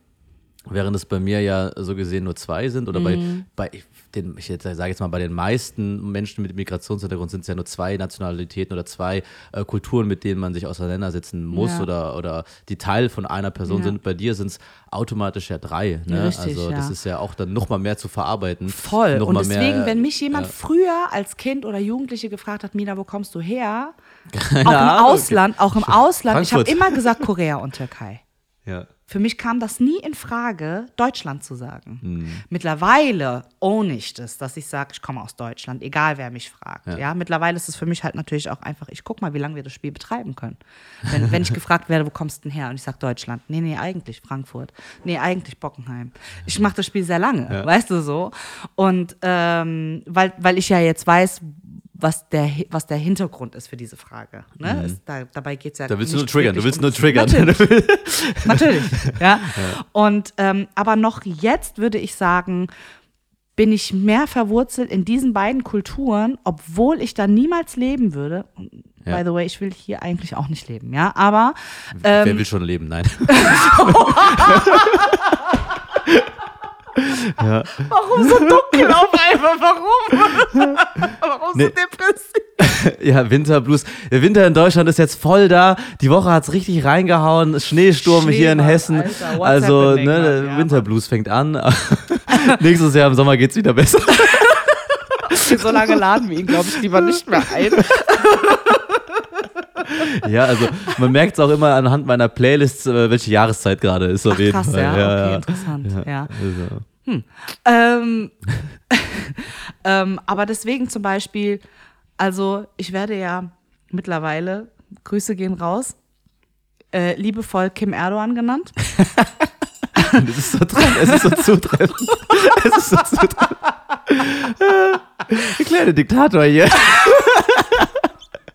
S3: Während es bei mir ja so gesehen nur zwei sind oder
S2: Mhm.
S3: bei, bei den, ich sage jetzt mal, bei den meisten Menschen mit Migrationshintergrund sind es ja nur zwei Nationalitäten oder zwei äh, Kulturen, mit denen man sich auseinandersetzen muss
S2: Ja.
S3: oder, oder die Teil von einer Person
S2: Ja.
S3: sind. Bei dir sind es automatisch ja drei. Ne?
S2: Richtig,
S3: also das ist ja auch dann nochmal mehr zu verarbeiten.
S2: Voll. Und deswegen,
S3: mehr,
S2: wenn mich jemand früher als Kind oder Jugendliche gefragt hat, Mina, wo kommst du her? auch im
S3: Ahnung.
S2: Ausland, auch im Ausland. Ich habe
S3: Frankfurt.
S2: immer gesagt Korea und Türkei.
S3: Ja.
S2: Für mich kam das nie in Frage, Deutschland zu sagen.
S3: Hm.
S2: Mittlerweile ohne ich das, dass ich sage, ich komme aus Deutschland, egal wer mich fragt. Ja.
S3: Ja.
S2: mittlerweile ist es für mich halt natürlich auch einfach, ich guck mal, wie lange wir das Spiel betreiben können. Wenn, wenn ich gefragt werde, wo kommst du denn her? Und ich sage Deutschland. Nee, nee, eigentlich Frankfurt. Nee, eigentlich Bockenheim. Ich mache das Spiel sehr lange, weißt du so. Und ähm, weil, weil ich ja jetzt weiß, was der, was der Hintergrund ist für diese Frage. Ne? Es, da, dabei geht es ja
S3: Mhm. Da willst du nur triggern, du willst nur triggern.
S2: Natürlich. Natürlich, ja. Und ähm, aber noch jetzt würde ich sagen, bin ich mehr verwurzelt in diesen beiden Kulturen, obwohl ich da niemals leben würde.
S3: Ja.
S2: By the way, ich will hier eigentlich auch nicht leben, ja. Aber
S3: Wer
S2: ähm,
S3: will schon leben? Nein.
S2: warum so dunkel auf einmal? Warum? warum
S3: Nee.
S2: so depressiv?
S3: ja, Winterblues. Der Winter in Deutschland ist jetzt voll da. Die Woche hat's richtig reingehauen. Schneesturm hier in Hessen.
S2: Alter,
S3: also, ne,
S2: Ja,
S3: Winterblues fängt an. Nächstes Jahr im Sommer geht's wieder besser.
S2: So lange laden wir ihn, glaube ich, lieber nicht mehr ein.
S3: ja, also man merkt's auch immer anhand meiner Playlists, äh, welche Jahreszeit gerade ist auf
S2: Ach,
S3: jeden
S2: krass,
S3: Fall.
S2: ja, okay,
S3: ja.
S2: interessant, ja.
S3: Also.
S2: Ähm, ähm, aber deswegen zum Beispiel, also ich werde ja mittlerweile, Grüße gehen raus, äh, liebevoll Kim Erdogan genannt.
S3: Das ist so treffend, es ist so zutreffend. Es ist so zutreffend. Der kleine Diktator hier.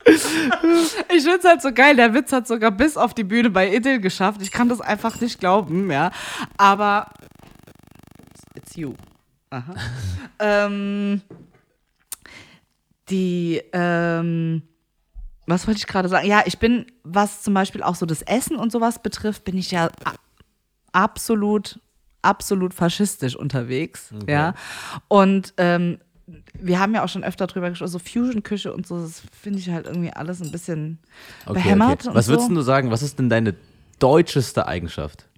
S2: Ich finde es halt so geil, der Witz hat sogar bis auf die Bühne bei Idil geschafft. Ich kann das einfach nicht glauben, ja. Aber it's you. Aha. ähm, die, ähm, was wollte ich gerade sagen? Ja, ich bin, was zum Beispiel auch so das Essen und sowas betrifft, bin ich ja absolut, absolut faschistisch unterwegs. Ja. Und ähm, wir haben ja auch schon öfter drüber gesprochen, so Fusion-Küche und so, das finde ich halt irgendwie alles ein bisschen behämmert. Und
S3: Was
S2: so.
S3: würdest du sagen, was ist denn deine deutscheste Eigenschaft?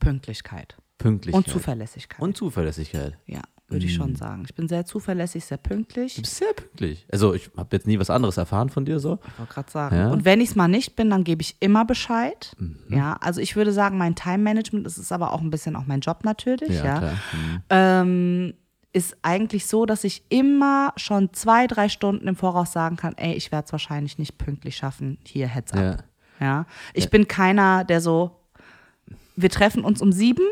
S2: Pünktlichkeit
S3: Pünktlichkeit.
S2: und Zuverlässigkeit.
S3: Und Zuverlässigkeit.
S2: ja, würde ich schon sagen. Ich bin sehr zuverlässig, sehr pünktlich.
S3: Du bist sehr pünktlich. Also ich habe jetzt nie was anderes erfahren von dir so.
S2: Ich wollte gerade sagen.
S3: Ja.
S2: Und wenn ich es mal nicht bin, dann gebe ich immer Bescheid.
S3: Mhm.
S2: Ja, also ich würde sagen, mein Time-Management, das ist aber auch ein bisschen auch mein Job natürlich.
S3: Ja,
S2: Ja,
S3: klar. Mhm.
S2: Ähm, ist eigentlich so, dass ich immer schon zwei, drei Stunden im Voraus sagen kann, ey, ich werde es wahrscheinlich nicht pünktlich schaffen. Hier, Heads up.
S3: Ja.
S2: Ja. Ich bin keiner, der so, wir treffen uns um sieben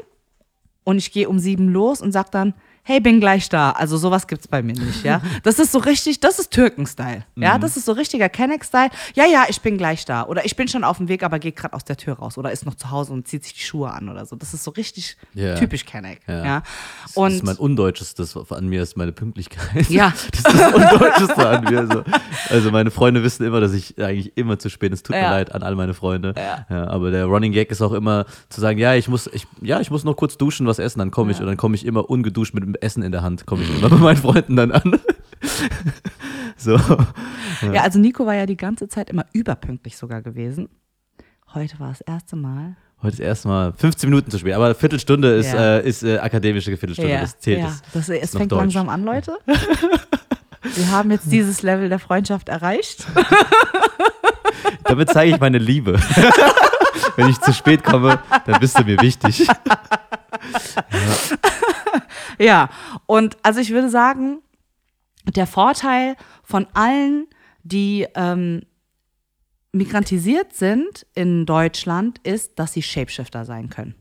S2: und ich gehe um sieben los und sag dann, hey, bin gleich da. Also sowas gibt's bei mir nicht, ja. Das ist so richtig, das ist Türken-Style. Ja, das ist so richtiger Kenneck-Style. Ja, ja, ich bin gleich da. Oder ich bin schon auf dem Weg, aber gehe gerade aus der Tür raus. Oder ist noch zu Hause und zieht sich die Schuhe an oder so. Das ist so richtig
S3: Ja.
S2: typisch Kenneck.
S3: Ja.
S2: Ja.
S3: Das
S2: Und
S3: ist mein Undeutschestes an mir, ist meine Pünktlichkeit.
S2: Ja.
S3: Das ist das Undeutscheste an mir. So. Also meine Freunde wissen immer, dass ich eigentlich immer zu spät bin. Es tut mir
S2: Ja.
S3: leid an all meine Freunde.
S2: Ja.
S3: aber der Running Gag ist auch immer zu sagen, ja, ich muss, ich, ja, ich muss noch kurz duschen, was essen, dann komme ich. Und dann komme ich immer ungeduscht mit Essen in der Hand, komme ich immer bei meinen Freunden dann an. so.
S2: ja, also Nico war ja die ganze Zeit immer überpünktlich sogar gewesen. Heute war das erste Mal,
S3: Heute ist erstmal 15 Minuten zu spät, aber eine Viertelstunde ist,
S2: Ja.
S3: äh, ist äh, akademische Viertelstunde.
S2: Ja,
S3: Das zählt.
S2: ja.
S3: Das,
S2: Das, es fängt
S3: Deutsch.
S2: langsam an, Leute. Wir haben jetzt dieses Level der Freundschaft erreicht.
S3: Damit zeige ich meine Liebe. Wenn ich zu spät komme, dann bist du mir wichtig.
S2: Ja, und also ich würde sagen, der Vorteil von allen, die ähm, migrantisiert sind in Deutschland, ist, dass sie Shapeshifter sein können.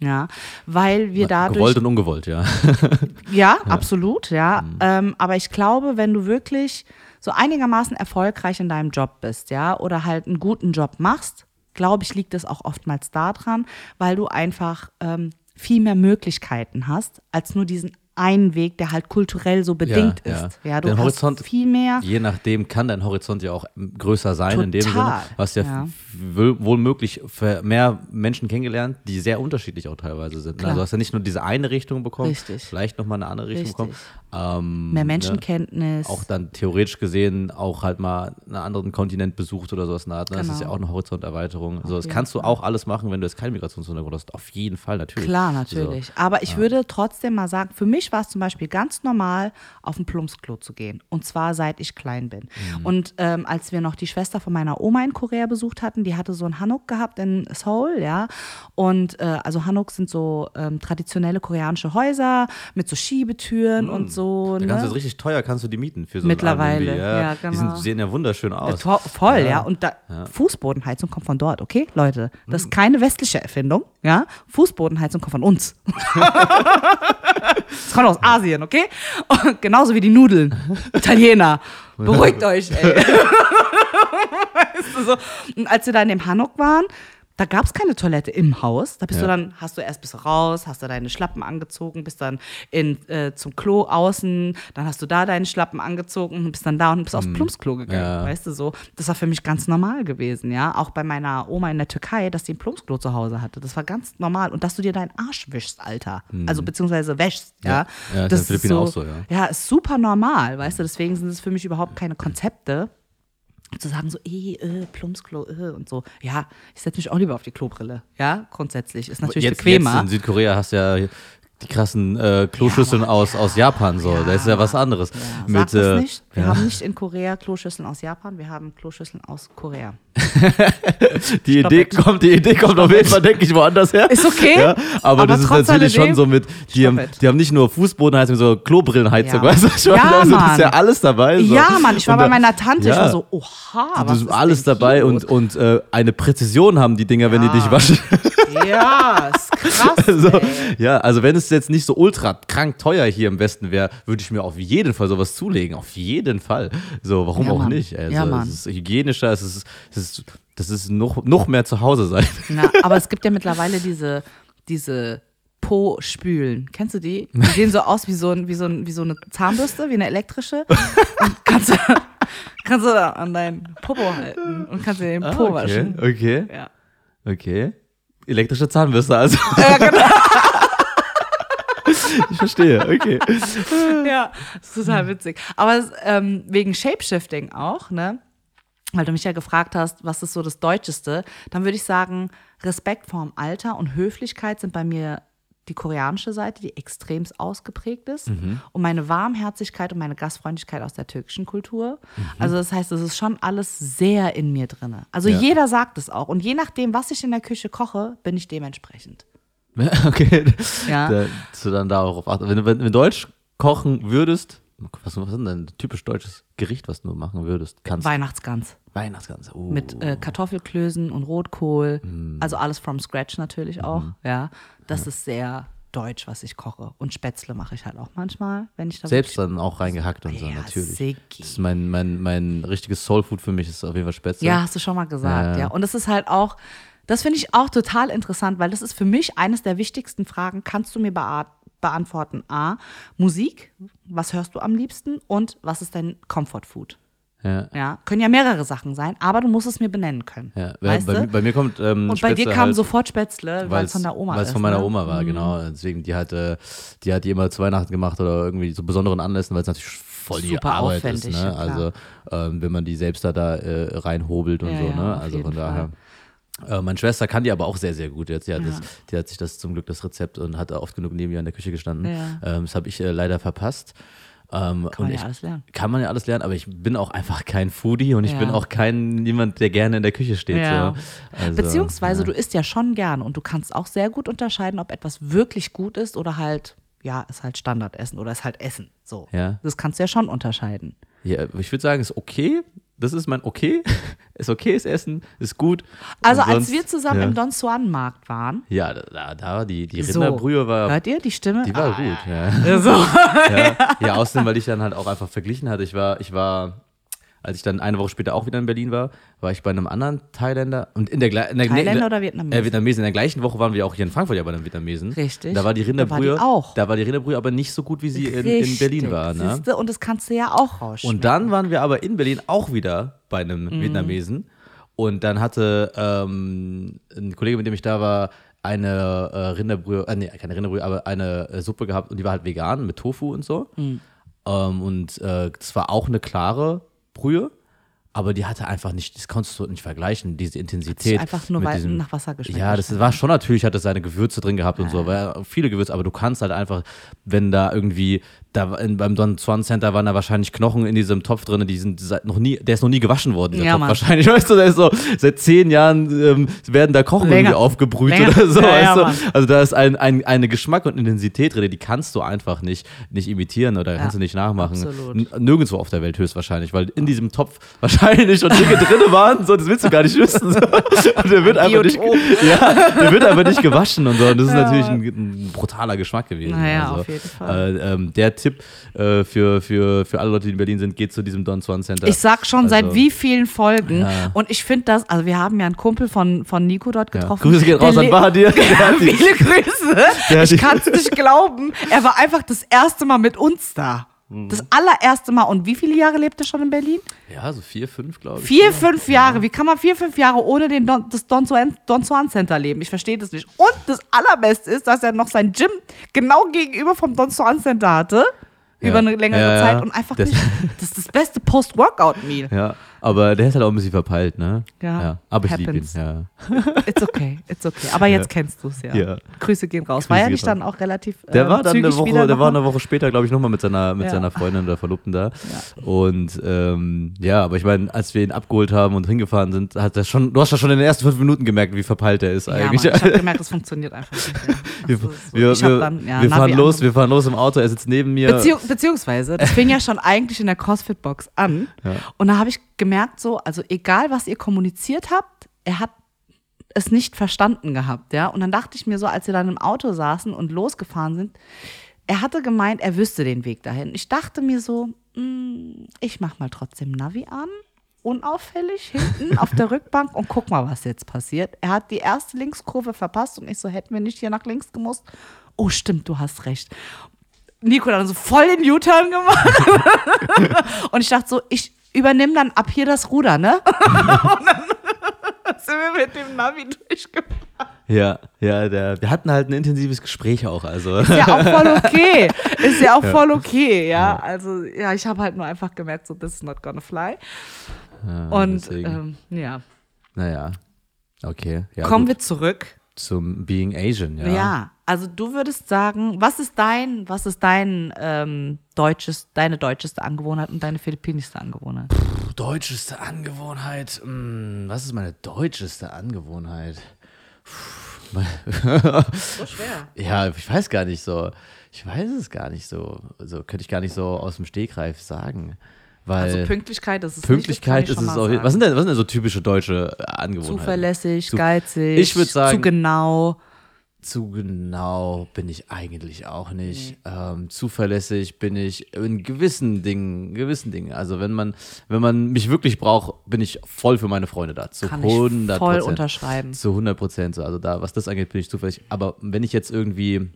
S2: Ja, weil wir dadurch.
S3: Gewollt und ungewollt, ja.
S2: Ja, absolut, ja. Ähm, aber ich glaube, wenn du wirklich so einigermaßen erfolgreich in deinem Job bist, ja, oder halt einen guten Job machst, glaube ich, liegt es auch oftmals daran, weil du einfach ähm, viel mehr Möglichkeiten hast, als nur diesen einen Weg, der halt kulturell so bedingt
S3: ja.
S2: ist. Ja, du
S3: Den
S2: hast
S3: Horizont-
S2: viel mehr.
S3: Je nachdem kann dein Horizont ja auch größer sein in dem Sinne.
S2: Total,
S3: Du hast ja,
S2: ja.
S3: wohl möglich für mehr Menschen kennengelernt, die sehr unterschiedlich auch teilweise sind. ne?
S2: Klar.
S3: Also du hast ja nicht nur diese eine Richtung bekommen,
S2: Richtig.
S3: vielleicht nochmal eine andere Richtung
S2: Richtig.
S3: bekommen. Ähm,
S2: Mehr
S3: ne?
S2: Menschenkenntnis.
S3: Auch dann theoretisch gesehen auch halt mal einen anderen Kontinent besucht oder sowas. ne? Das ist ja
S2: Genau.
S3: auch eine Horizonterweiterung. Also das kannst du auch alles machen, wenn du jetzt keinen Migrationshintergrund hast. Auf jeden Fall, natürlich.
S2: Klar, natürlich. Aber ich würde trotzdem mal sagen, für mich war es zum Beispiel ganz normal, auf ein Plumpsklo zu gehen. Und zwar seit ich klein bin.
S3: Mhm.
S2: Und ähm, als wir noch die Schwester von meiner Oma in Korea besucht hatten, die hatte so ein Hanok gehabt in Seoul, ja. Und äh, also Hanok sind so ähm, traditionelle koreanische Häuser mit so Schiebetüren und so.
S3: Mhm. Da kannst du
S2: Ne?
S3: es richtig teuer kannst du die mieten für so
S2: Mittlerweile,
S3: ein Airbnb,
S2: ja,
S3: Die sind,
S2: genau.
S3: sehen ja wunderschön aus.
S2: To voll, ja. Und da, Fußbodenheizung kommt von dort, okay, Leute? Das ist keine westliche Erfindung, ja. Fußbodenheizung kommt von uns. das kommt aus Asien, okay? Und genauso wie die Nudeln. Italiener. Beruhigt euch, ey. weißt du so? Und als wir da in dem Hanok waren, da gab es keine Toilette im Haus. Da bist
S3: Ja.
S2: du dann, hast du erst bist du raus, hast du deine Schlappen angezogen, bist dann in, äh, zum Klo außen, dann hast du da deine Schlappen angezogen und bist dann da und bist aufs Plumpsklo gegangen,
S3: Ja.
S2: weißt du so. Das war für mich ganz normal gewesen, ja. Auch bei meiner Oma in der Türkei, dass die ein Plumpsklo zu Hause hatte. Das war ganz normal. Und dass du dir deinen Arsch wischst, Alter. Also beziehungsweise wäschst, ja.
S3: Ja. Ja, ist
S2: das
S3: den Philippinen auch so, ja.
S2: Ja, ist super normal, weißt du. Deswegen sind es für mich überhaupt keine Konzepte zu sagen so, eh, äh, Plumpsklo, äh, und so. Ja, ich setze mich auch lieber auf die Klobrille. Ja, grundsätzlich. Ist natürlich
S3: jetzt,
S2: bequemer.
S3: Jetzt in Südkorea hast du ja die krassen äh, Kloschüsseln aus, aus Japan so. Da ist ja was anderes.
S2: Sag
S3: Mit,
S2: das
S3: äh,
S2: nicht. Wir
S3: ja.
S2: haben nicht in Korea Kloschüsseln aus Japan, wir haben Kloschüsseln aus Korea.
S3: Die Idee
S2: it.
S3: kommt, die Idee kommt auf jeden Fall, denke ich, woanders her.
S2: Ist okay,
S3: Ja, aber,
S2: aber
S3: das ist natürlich schon so mit, die haben, die haben nicht nur Fußbodenheizung, so Klobrillenheizung,
S2: Ja.
S3: weißt du schon?
S2: Ja,
S3: also, das ist ja alles dabei. So.
S2: Ja, Mann, ich war bei meiner Tante, ich
S3: ja.
S2: war so, oha, was
S3: Das ist alles dabei
S2: hier
S3: und, und äh, eine Präzision haben die Dinger, wenn die
S2: Ja.
S3: dich waschen.
S2: Ja, ist krass.
S3: so,
S2: ey.
S3: ja, also wenn es jetzt nicht so ultra krank teuer hier im Westen wäre, würde ich mir auf jeden Fall sowas zulegen. Auf jeden Fall. So, warum
S2: Ja,
S3: auch nicht? Also,
S2: Ja, Mann.
S3: Es ist hygienischer, es ist, es ist, das ist noch, noch mehr zu Hause sein.
S2: Na, aber es gibt ja mittlerweile diese, diese Po-Spülen. Kennst du die? Die sehen so aus wie so, ein, wie, so ein, wie so eine Zahnbürste, wie eine elektrische. Und kannst du, kannst du da an deinen Popo halten und kannst dir den Po
S3: Ah, okay,
S2: waschen.
S3: okay,
S2: Ja.
S3: okay. Elektrische Zahnbürste, also.
S2: Ja, genau.
S3: ich verstehe, okay.
S2: ja, das ist total witzig. Aber ähm, wegen Shapeshifting auch, ne? Weil du mich ja gefragt hast, was ist so das Deutscheste, dann würde ich sagen, Respekt vorm Alter und Höflichkeit sind bei mir die koreanische Seite, die extremst ausgeprägt ist. Und meine Warmherzigkeit und meine Gastfreundlichkeit aus der türkischen Kultur. Also das heißt, es ist schon alles sehr in mir drin. Also
S3: Ja.
S2: jeder sagt es auch. Und je nachdem, was ich in der Küche koche, bin ich dementsprechend.
S3: Okay.
S2: Ja.
S3: Da, dass du dann darauf achten. Wenn du wenn du Deutsch kochen würdest, was, was ist denn ein typisch deutsches Gericht, was du machen würdest? Kannst
S2: Weihnachtsgans.
S3: Weihnachtsgans. Oh.
S2: mit äh, Kartoffelklößen und Rotkohl.
S3: Mm.
S2: Also alles from scratch natürlich auch.
S3: Mhm.
S2: Ja, das ist sehr deutsch, was ich koche. Und Spätzle mache ich halt auch manchmal, wenn ich da
S3: Selbst dann auch reingehackt und so,
S2: Ja,
S3: natürlich.
S2: Siggi.
S3: Das ist mein, mein, mein richtiges Soulfood für mich, ist auf jeden Fall Spätzle.
S2: Ja, hast du schon mal gesagt,
S3: Ja,
S2: ja.
S3: ja.
S2: Und das ist halt auch, das finde ich auch total interessant, weil das ist für mich eines der wichtigsten Fragen. Kannst du mir bea beantworten? A, Musik, was hörst du am liebsten? Und was ist dein Comfort Food?
S3: Ja.
S2: Ja, können ja mehrere Sachen sein, aber du musst es mir benennen können.
S3: Ja,
S2: weißt
S3: bei,
S2: du?
S3: mir- bei mir kommt ähm,
S2: Und bei dir
S3: Spätzle
S2: kam
S3: halt,
S2: sofort Spätzle, weil es von der Oma
S3: Weil es von meiner
S2: ne?
S3: Oma war, genau. Deswegen, die hat, äh, die hat die immer zu Weihnachten gemacht oder irgendwie zu besonderen Anlässen, weil es natürlich voll die
S2: Super
S3: Arbeit ist. Ne? Also, ähm, wenn man die selbst da, da äh, reinhobelt und so. Ne? Also von daher.
S2: Fall.
S3: Äh, meine Schwester kann die aber auch sehr, sehr gut. Jetzt, die, hat das, die hat sich das zum Glück das Rezept und hat oft genug neben mir in der Küche gestanden.
S2: Ja.
S3: Ähm, das habe ich äh, leider verpasst. Ähm,
S2: Kann man ja
S3: ich,
S2: alles lernen.
S3: Kann man ja alles lernen, aber ich bin auch einfach kein Foodie und ich
S2: Ja.
S3: bin auch kein niemand, der gerne in der Küche steht.
S2: Ja.
S3: So. Also,
S2: Beziehungsweise
S3: ja.
S2: du isst ja schon gern und du kannst auch sehr gut unterscheiden, ob etwas wirklich gut ist oder halt, ja, ist halt Standardessen oder ist halt Essen. So.
S3: Ja.
S2: Das kannst du ja schon unterscheiden.
S3: Ja, ich würde sagen, ist okay. Das ist mein okay. ist okayes Essen, ist gut.
S2: Also
S3: Und
S2: als
S3: sonst-
S2: wir zusammen
S3: ja.
S2: im Don Juan Markt waren,
S3: Ja, da, da die, die
S2: so,
S3: Rinderbrühe war,
S2: hört ihr die Stimme?
S3: die war
S2: Ah,
S3: gut. Ja.
S2: Ja. So.
S3: ja. ja, außerdem, weil ich dann halt auch einfach verglichen hatte. Ich war, ich war, als ich dann eine Woche später auch wieder in Berlin war, war ich bei einem anderen Thailänder und in der, in der
S2: Thailänder
S3: der,
S2: oder Vietnamesen?
S3: Äh, Vietnamesen. In der gleichen Woche waren wir auch hier in Frankfurt ja bei einem Vietnamesen.
S2: Richtig.
S3: Da war die
S2: Da war
S3: Rinderbrühe
S2: auch.
S3: Da war die Rinderbrühe aber nicht so gut, wie sie in, in Berlin war. Ne?
S2: Siehste? Und das kannst du ja auch rausschmecken.
S3: Und dann waren wir aber in Berlin auch wieder bei einem
S2: Mhm.
S3: Vietnamesen. Und dann hatte ähm, ein Kollege, mit dem ich da war, eine äh, Rinderbrühe, äh, nee, keine Rinderbrühe, aber eine äh, Suppe gehabt und die war halt vegan mit Tofu und so.
S2: Mhm.
S3: Ähm, und äh, das war auch eine klare Brühe, aber die hatte einfach nicht, das konntest du nicht vergleichen, diese Intensität.
S2: einfach nur weil-
S3: diesem-
S2: nach Wasser geschmeckt
S3: Ja, das war schon natürlich, hat es seine Gewürze drin gehabt und so, war viele Gewürze, aber du kannst halt einfach, wenn da irgendwie, da in, beim Don Swan Center waren da wahrscheinlich Knochen in diesem Topf drin, die sind seit noch nie, der ist noch nie gewaschen worden, dieser
S2: Ja,
S3: Topf
S2: Mann.
S3: wahrscheinlich, weißt du, der ist so, seit zehn Jahren ähm, werden da Kochen
S2: Länger.
S3: irgendwie aufgebrüht
S2: Länger.
S3: oder so,
S2: Ja,
S3: weißt
S2: ja,
S3: du? Also da ist ein, ein, eine Geschmack und Intensität drin, die kannst du einfach nicht, nicht imitieren oder kannst du nicht nachmachen.
S2: absolut.
S3: Nirgendwo auf der Welt höchstwahrscheinlich, weil in diesem Topf wahrscheinlich schon Dinge drin waren, so, das willst du gar nicht wissen. So. Und der wird einfach nicht, ja, der wird aber nicht gewaschen und so. Und das ist natürlich ein, ein brutaler Geschmack gewesen.
S2: Naja,
S3: also,
S2: auf jeden Fall.
S3: Äh, ähm, der Tipp äh, für, für, für alle Leute, die in Berlin sind, geht zu diesem Don Swan Center.
S2: Ich sag schon seit
S3: Also-
S2: wie vielen Folgen.
S3: Ja.
S2: Und ich finde das, also wir haben ja einen Kumpel von, von Nico dort
S3: ja.
S2: getroffen.
S3: Grüße gehen raus an Bahadir.
S2: Viele Grüße. Ich kann es nicht glauben. Er war einfach das erste Mal mit uns da.
S3: Mhm.
S2: Das allererste Mal. Und wie viele Jahre lebt er schon in Berlin?
S3: Ja, so vier, fünf, glaube ich.
S2: Vier, fünf Jahre. Wie kann man vier, fünf Jahre ohne den Don, das Don Juan, Don Juan Center leben? Ich verstehe das nicht. Und das Allerbeste ist, dass er noch sein Gym genau gegenüber vom Don Juan Center hatte.
S3: Ja.
S2: Über eine längere
S3: ja.
S2: Zeit. Und einfach
S3: Das-
S2: nicht. Das ist das beste Post-Workout-Meal.
S3: Ja, aber der ist halt auch ein bisschen verpeilt, ne?
S2: Ja,
S3: aber ich liebe ihn, ja.
S2: It's okay, it's okay. Aber jetzt
S3: Ja.
S2: kennst du es ja.
S3: Ja.
S2: Grüße gehen raus.
S3: Grüße
S2: War ja nicht dann auch relativ.
S3: Der
S2: äh,
S3: war dann eine Woche, der war eine Woche später, glaube ich, nochmal mit seiner, mit
S2: Ja.
S3: seiner Freundin oder Verlobten da. Und ähm, ja, aber ich meine, als wir ihn abgeholt haben und hingefahren sind, hat er schon, du hast ja schon in den ersten fünf Minuten gemerkt, wie verpeilt er ist
S2: Ja,
S3: eigentlich.
S2: Mann, ich habe gemerkt, das funktioniert einfach nicht. ist so-
S3: wir, wir,
S2: dann, ja,
S3: wir fahren los, wir fahren los im Auto, er sitzt neben mir.
S2: Beziehung, beziehungsweise, das fing ja schon eigentlich in der CrossFit-Box an.
S3: Ja.
S2: Und da habe ich gemerkt, so, also egal, was ihr kommuniziert habt, er hat es nicht verstanden gehabt, ja. Und dann dachte ich mir so, als wir dann im Auto saßen und losgefahren sind, er hatte gemeint, er wüsste den Weg dahin. Ich dachte mir so, mm, ich mach mal trotzdem Navi an, unauffällig hinten auf der Rückbank und guck mal, was jetzt passiert. Er hat die erste Linkskurve verpasst und ich so, hätten wir nicht hier nach links gemusst? Oh, stimmt, du hast recht. Nico dann so voll den U-Turn gemacht. und ich dachte so, ich übernehme dann ab hier das Ruder, ne? und dann sind wir mit dem Navi durchgefahren.
S3: ja, ja, der, wir hatten halt ein intensives Gespräch auch, also.
S2: Ist ja auch voll okay. Ist ja auch voll okay, ja. Also, ja, ich habe halt nur einfach gemerkt, so, this is not gonna fly.
S3: Ja,
S2: Und ähm, ja,
S3: naja, okay. Ja,
S2: kommen
S3: gut.
S2: wir zurück.
S3: Zum Being Asian, ja.
S2: Ja. also du würdest sagen, was ist dein, was ist dein ähm, deutsches, deine deutscheste Angewohnheit und deine philippinischste Angewohnheit?
S3: Deutscheste Angewohnheit. Hm, was ist meine deutscheste Angewohnheit? Puh,
S2: So schwer.
S3: ja, ich weiß gar nicht so. Ich weiß es gar nicht so. Also könnte ich gar nicht so aus dem Stegreif sagen. Weil
S2: Also Pünktlichkeit ist es
S3: Pünktlichkeit
S2: nicht, das
S3: ist es auch.
S2: sagen.
S3: Was sind, denn, was sind denn so typische deutsche äh, Angewohnheiten?
S2: Zuverlässig,
S3: Zu-
S2: geizig,
S3: Ich sagen-
S2: zu genau.
S3: Zu genau bin ich eigentlich auch nicht. Ähm, zuverlässig bin ich in gewissen Dingen, gewissen Dingen. Also wenn man, wenn man mich wirklich braucht, bin ich voll für meine Freunde da. Zu
S2: Kann ich
S3: 100
S2: voll unterschreiben.
S3: Zu 100 Prozent. So. Also da, was das angeht, bin ich zuverlässig. Aber wenn ich jetzt irgendwie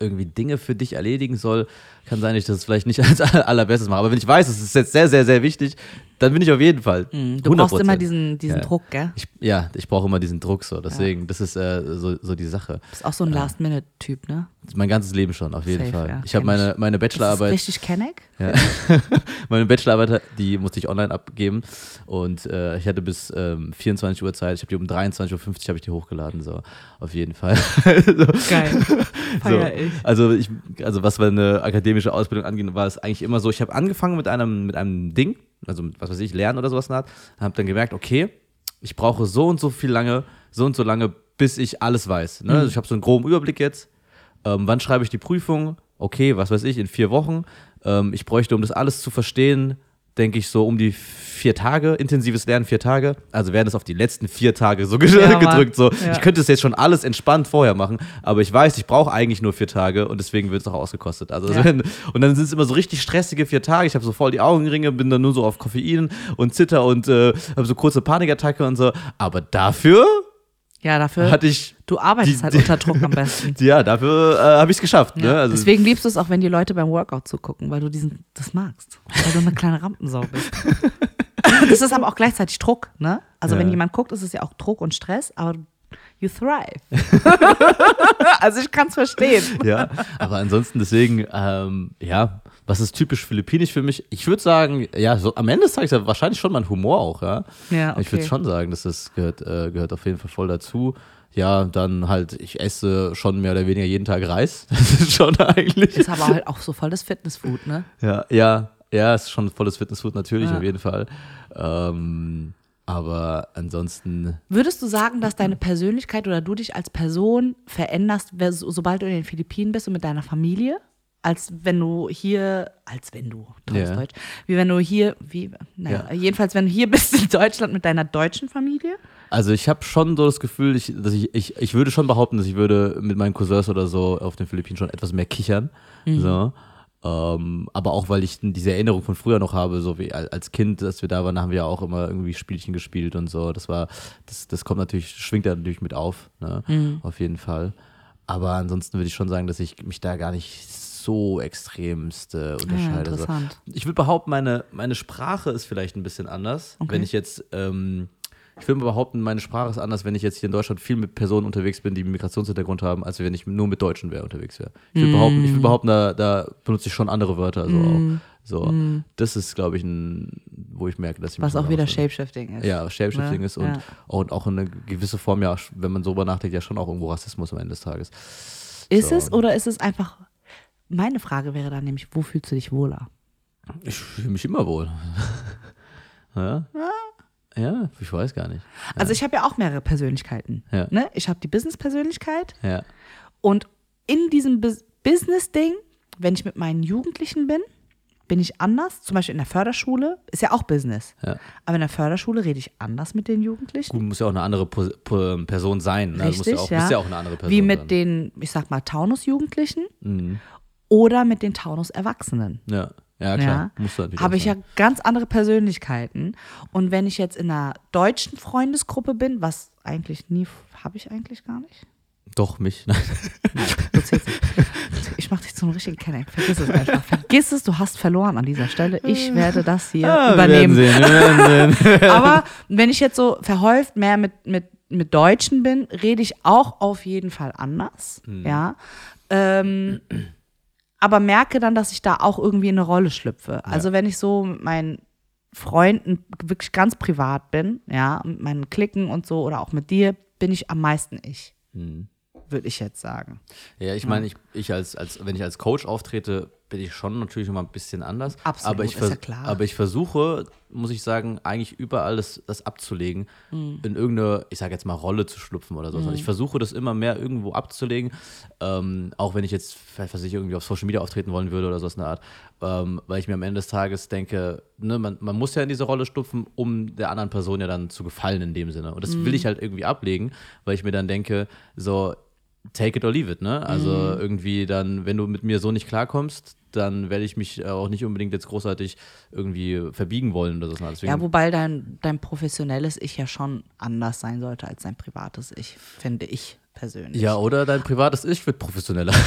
S3: irgendwie Dinge für dich erledigen soll, kann sein, dass ich das vielleicht nicht als allerbestes mache. Aber wenn ich weiß, es ist jetzt sehr, sehr, sehr wichtig, dann bin ich auf jeden Fall.
S2: Mhm. Du brauchst
S3: 100%.
S2: immer diesen, diesen
S3: Ja.
S2: Druck, gell?
S3: Ich, ja, ich brauche immer diesen Druck so. Deswegen, das ist äh, so, so die Sache.
S2: Du bist auch so ein Last-Minute-Typ, ne?
S3: Mein ganzes Leben schon, auf jeden
S2: Safe,
S3: Fall.
S2: ja,
S3: ich habe meine, meine
S2: Das ist
S3: Bachelorarbeit.
S2: richtig Kenneck.
S3: Ja. Meine Bachelorarbeit, die musste ich online abgeben und äh, ich hatte bis ähm, 24 Uhr Zeit. Ich habe die um 23.50 Uhr habe ich die hochgeladen, so auf jeden Fall. so,
S2: Geil.
S3: so.
S2: Feier ich.
S3: Also ich, also was meine akademische Ausbildung angeht, war es eigentlich immer so. Ich habe angefangen mit einem mit einem Ding, also mit, was weiß ich, Lernen oder sowas Art, habe dann gemerkt, okay, ich brauche so und so viel lange, so und so lange, bis ich alles weiß. Ne? Also ich habe so einen groben Überblick jetzt. Ähm, wann schreibe ich die Prüfung? Okay, was weiß ich, in vier Wochen. Ähm, ich bräuchte, um das alles zu verstehen, denke ich so um die vier Tage, intensives Lernen vier Tage. Also werden es auf die letzten vier Tage so
S2: Ja,
S3: gedrückt. So.
S2: Ja.
S3: Ich könnte es jetzt schon alles entspannt vorher machen, aber ich weiß, ich brauche eigentlich nur vier Tage und deswegen wird es auch ausgekostet. Also
S2: Ja.
S3: und dann sind es immer so richtig stressige vier Tage. Ich habe so voll die Augenringe, bin dann nur so auf Koffein und zitter und äh, habe so kurze Panikattacke und so. Aber dafür
S2: Ja, dafür.
S3: hatte ich
S2: du arbeitest
S3: die-
S2: halt unter Druck am besten.
S3: ja, dafür äh, habe ich es geschafft.
S2: Ja.
S3: Ne? Also,
S2: Deswegen liebst du es auch, wenn die Leute beim Workout zugucken, weil du diesen, das magst. Weil du eine kleine Rampensau bist. das ist aber auch gleichzeitig Druck, ne? Also
S3: Ja.
S2: wenn jemand guckt, ist es ja auch Druck und Stress, aber you thrive. also ich kann es verstehen.
S3: ja, aber ansonsten deswegen, ähm, ja, was ist typisch philippinisch für mich? Ich würde sagen, ja, so am Ende zeigt ja wahrscheinlich schon mein Humor auch, ja.
S2: Ja,
S3: Ich würde
S2: okay.
S3: schon sagen, dass das gehört, äh, gehört auf jeden Fall voll dazu. Ja, dann halt, ich esse schon mehr oder weniger jeden Tag Reis. Das ist schon eigentlich.
S2: Ist aber halt auch so voll das Fitnessfood, ne?
S3: Ja, ja, ja, ist schon volles Fitnessfood natürlich,
S2: Ja.
S3: auf jeden Fall. Ähm, aber ansonsten,
S2: Würdest du sagen, dass deine Persönlichkeit oder du dich als Person veränderst, sobald du in den Philippinen bist und mit deiner Familie? Als wenn du hier, als wenn du, tolles
S3: Ja.
S2: Deutsch, wie wenn du hier, wie, naja,
S3: Ja.
S2: jedenfalls, wenn du hier bist in Deutschland mit deiner deutschen Familie?
S3: also ich habe schon so das Gefühl, ich, dass ich, ich, ich würde schon behaupten, dass ich würde mit meinen Cousins oder so auf den Philippinen schon etwas mehr kichern. So. Ähm, aber auch, weil ich diese Erinnerung von früher noch habe, so wie al- als Kind, dass wir da waren, haben wir ja auch immer irgendwie Spielchen gespielt und so. Das war, das, das kommt natürlich, schwingt da natürlich mit auf, ne? Auf jeden Fall. Aber ansonsten würde ich schon sagen, dass ich mich da gar nicht so extremst äh, unterscheide. so.
S2: interessant.
S3: Ich würde behaupten, meine, meine Sprache ist vielleicht ein bisschen anders.
S2: Okay.
S3: Wenn ich jetzt, ähm, ich würde behaupten, meine Sprache ist anders, wenn ich jetzt hier in Deutschland viel mit Personen unterwegs bin, die einen Migrationshintergrund haben, als wenn ich nur mit Deutschen wäre unterwegs wäre. Ich würde behaupten, ich würde behaupten da, da benutze ich schon andere Wörter. Also auch. So, das ist, glaube ich, ein, wo ich merke, dass ich mich
S2: Was auch wieder. Shapeshifting ist.
S3: Ja, Shapeshifting
S2: Ne?
S3: ist und,
S2: Ja.
S3: und auch eine gewisse Form, ja, wenn man so über nachdenkt, ja schon auch irgendwo Rassismus am Ende des Tages.
S2: Ist
S3: So.
S2: es oder ist es einfach, meine Frage wäre dann nämlich, wo fühlst du dich wohler?
S3: Ich fühle mich immer wohl. ja? ja, ich weiß gar nicht.
S2: Also ich habe ja auch mehrere Persönlichkeiten.
S3: Ja.
S2: Ne? Ich habe die Business-Persönlichkeit
S3: Ja.
S2: und in diesem Bus Business-Ding, wenn ich mit meinen Jugendlichen bin, bin ich anders. Zum Beispiel in der Förderschule, ist ja auch Business.
S3: Ja.
S2: Aber in der Förderschule rede ich anders mit den Jugendlichen.
S3: Gut, muss ja auch eine andere Po- Po- Person sein. Ne? Also muss
S2: Richtig,
S3: ja auch,
S2: ja.
S3: Ja auch eine andere Person.
S2: Wie mit
S3: dann.
S2: den, ich sag mal, Taunus-Jugendlichen
S3: Mhm.
S2: Oder mit den Taunus-Erwachsenen.
S3: Ja. ja, klar.
S2: Ja,
S3: natürlich
S2: habe ich ja ganz andere Persönlichkeiten. Und wenn ich jetzt in einer deutschen Freundesgruppe bin, was eigentlich nie, habe ich eigentlich gar nicht.
S3: Doch, mich. Nein.
S2: Ich mache dich zum richtigen Kenneck. Vergiss es einfach. Vergiss es, du hast verloren an dieser Stelle. Ich werde das hier
S3: Ah,
S2: übernehmen.
S3: Wir werden sehen, wir werden.
S2: Aber wenn ich jetzt so verhäuft mehr mit, mit, mit Deutschen bin, rede ich auch auf jeden Fall anders. Ja. Ähm, aber merke dann, dass ich da auch irgendwie in eine Rolle schlüpfe. Also wenn ich so mit meinen Freunden wirklich ganz privat bin, ja, mit meinen Klicken und so oder auch mit dir, bin ich am meisten ich.
S3: Mhm.
S2: Würde ich jetzt sagen.
S3: Ja, ich meine, ich, ich als, als, wenn ich als Coach auftrete, bin ich schon natürlich immer ein bisschen anders.
S2: Absolut,
S3: aber ich,
S2: ist ja klar.
S3: aber ich versuche, muss ich sagen, eigentlich überall das, das abzulegen,
S2: Mhm.
S3: in irgendeine, ich sage jetzt mal, Rolle zu schlüpfen oder so. Also Ich versuche das immer mehr irgendwo abzulegen, ähm, auch wenn ich jetzt, was ich, irgendwie auf Social Media auftreten wollen würde oder so aus einer Art, ähm, weil ich mir am Ende des Tages denke, ne, man, man muss ja in diese Rolle schlüpfen, um der anderen Person ja dann zu gefallen in dem Sinne. Und das will ich halt irgendwie ablegen, weil ich mir dann denke, so, take it or leave it, ne? Also irgendwie dann, wenn du mit mir so nicht klarkommst, dann werde ich mich auch nicht unbedingt jetzt großartig irgendwie verbiegen wollen oder so. Deswegen,
S2: Ja, wobei dein, dein professionelles Ich ja schon anders sein sollte als dein privates Ich, finde ich persönlich.
S3: ja, oder dein privates Ich wird professioneller.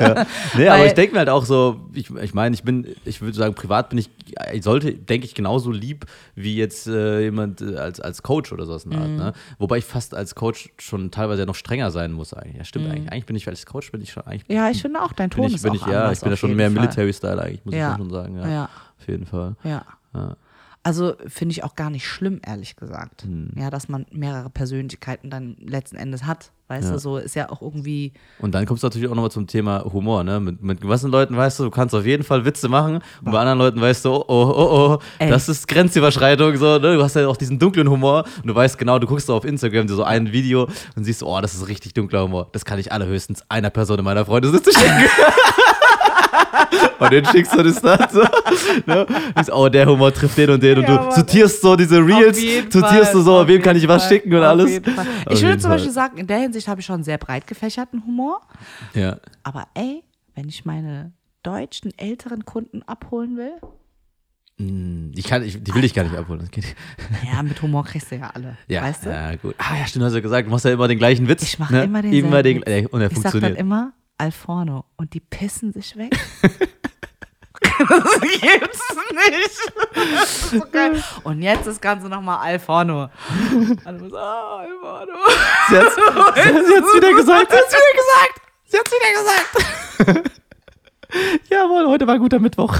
S3: ja. Nee, aber
S2: Weil-
S3: ich denke mir halt auch so, ich, ich meine, ich bin, ich würde sagen, privat bin ich, ich sollte, denke ich, genauso lieb wie jetzt äh, jemand äh, als, als Coach oder sowas in der Art.
S2: Mhm.
S3: Ne? Wobei ich fast als Coach schon teilweise noch strenger sein muss eigentlich. Ja, stimmt
S2: Mhm.
S3: eigentlich. Eigentlich bin ich als Coach bin ich schon eigentlich.
S2: Ja, ich finde auch, dein Ton
S3: bin ich,
S2: ist
S3: bin
S2: auch
S3: ich, ja, ich bin ja schon mehr. Military-Style eigentlich, muss
S2: Ja.
S3: ich schon sagen. Ja,
S2: Ja.
S3: Auf jeden Fall.
S2: Ja.
S3: Ja.
S2: Also finde ich auch gar nicht schlimm, ehrlich gesagt.
S3: Hm.
S2: Ja, dass man mehrere Persönlichkeiten dann letzten Endes hat. Weißt
S3: Ja.
S2: du, so ist ja auch irgendwie.
S3: Und dann kommst du natürlich auch nochmal zum Thema Humor, ne? Mit, mit gewissen Leuten weißt du, du kannst auf jeden Fall Witze machen und bei anderen Leuten weißt du, oh, oh, oh, oh, das ist Grenzüberschreitung, so, ne? Du hast ja auch diesen dunklen Humor und du weißt genau, du guckst auf Instagram so ein Video und siehst, oh, das ist richtig dunkler Humor. Das kann ich allerhöchstens einer Person in meiner Freundesliste schicken. und den schickst du das dann so. Ne? Oh, der Humor trifft den und den und
S2: Ja,
S3: du sortierst so diese Reels, sortierst du so,
S2: auf
S3: wem kann ich was
S2: Fall,
S3: schicken und
S2: auf
S3: alles.
S2: Ich würde zum Beispiel sagen, in der Hinsicht habe ich schon einen sehr breit gefächerten Humor.
S3: Ja.
S2: Aber ey, wenn ich meine deutschen älteren Kunden abholen will,
S3: Hm, Die, kann, ich, die will ich gar nicht abholen. Das geht.
S2: naja, mit Humor kriegst du ja alle.
S3: Ja,
S2: weißt du?
S3: ja, gut. Ah, ja, stimmt, hast du ja gesagt, du machst ja immer den gleichen Witz.
S2: Ich mache
S3: ne?
S2: immer den
S3: Immer den,
S2: Witz.
S3: und er
S2: Ich sag dann
S3: funktioniert.
S2: immer Alforno und die pissen sich weg. das gibt's nicht. Das ist so geil. Und jetzt das Ganze nochmal Alforno. Alle so, ah, Alforno.
S3: Sie sie hat's wieder gesagt.
S2: Sie hat's wieder gesagt. Sie hat's wieder gesagt.
S3: Jawohl, heute war ein guter Mittwoch.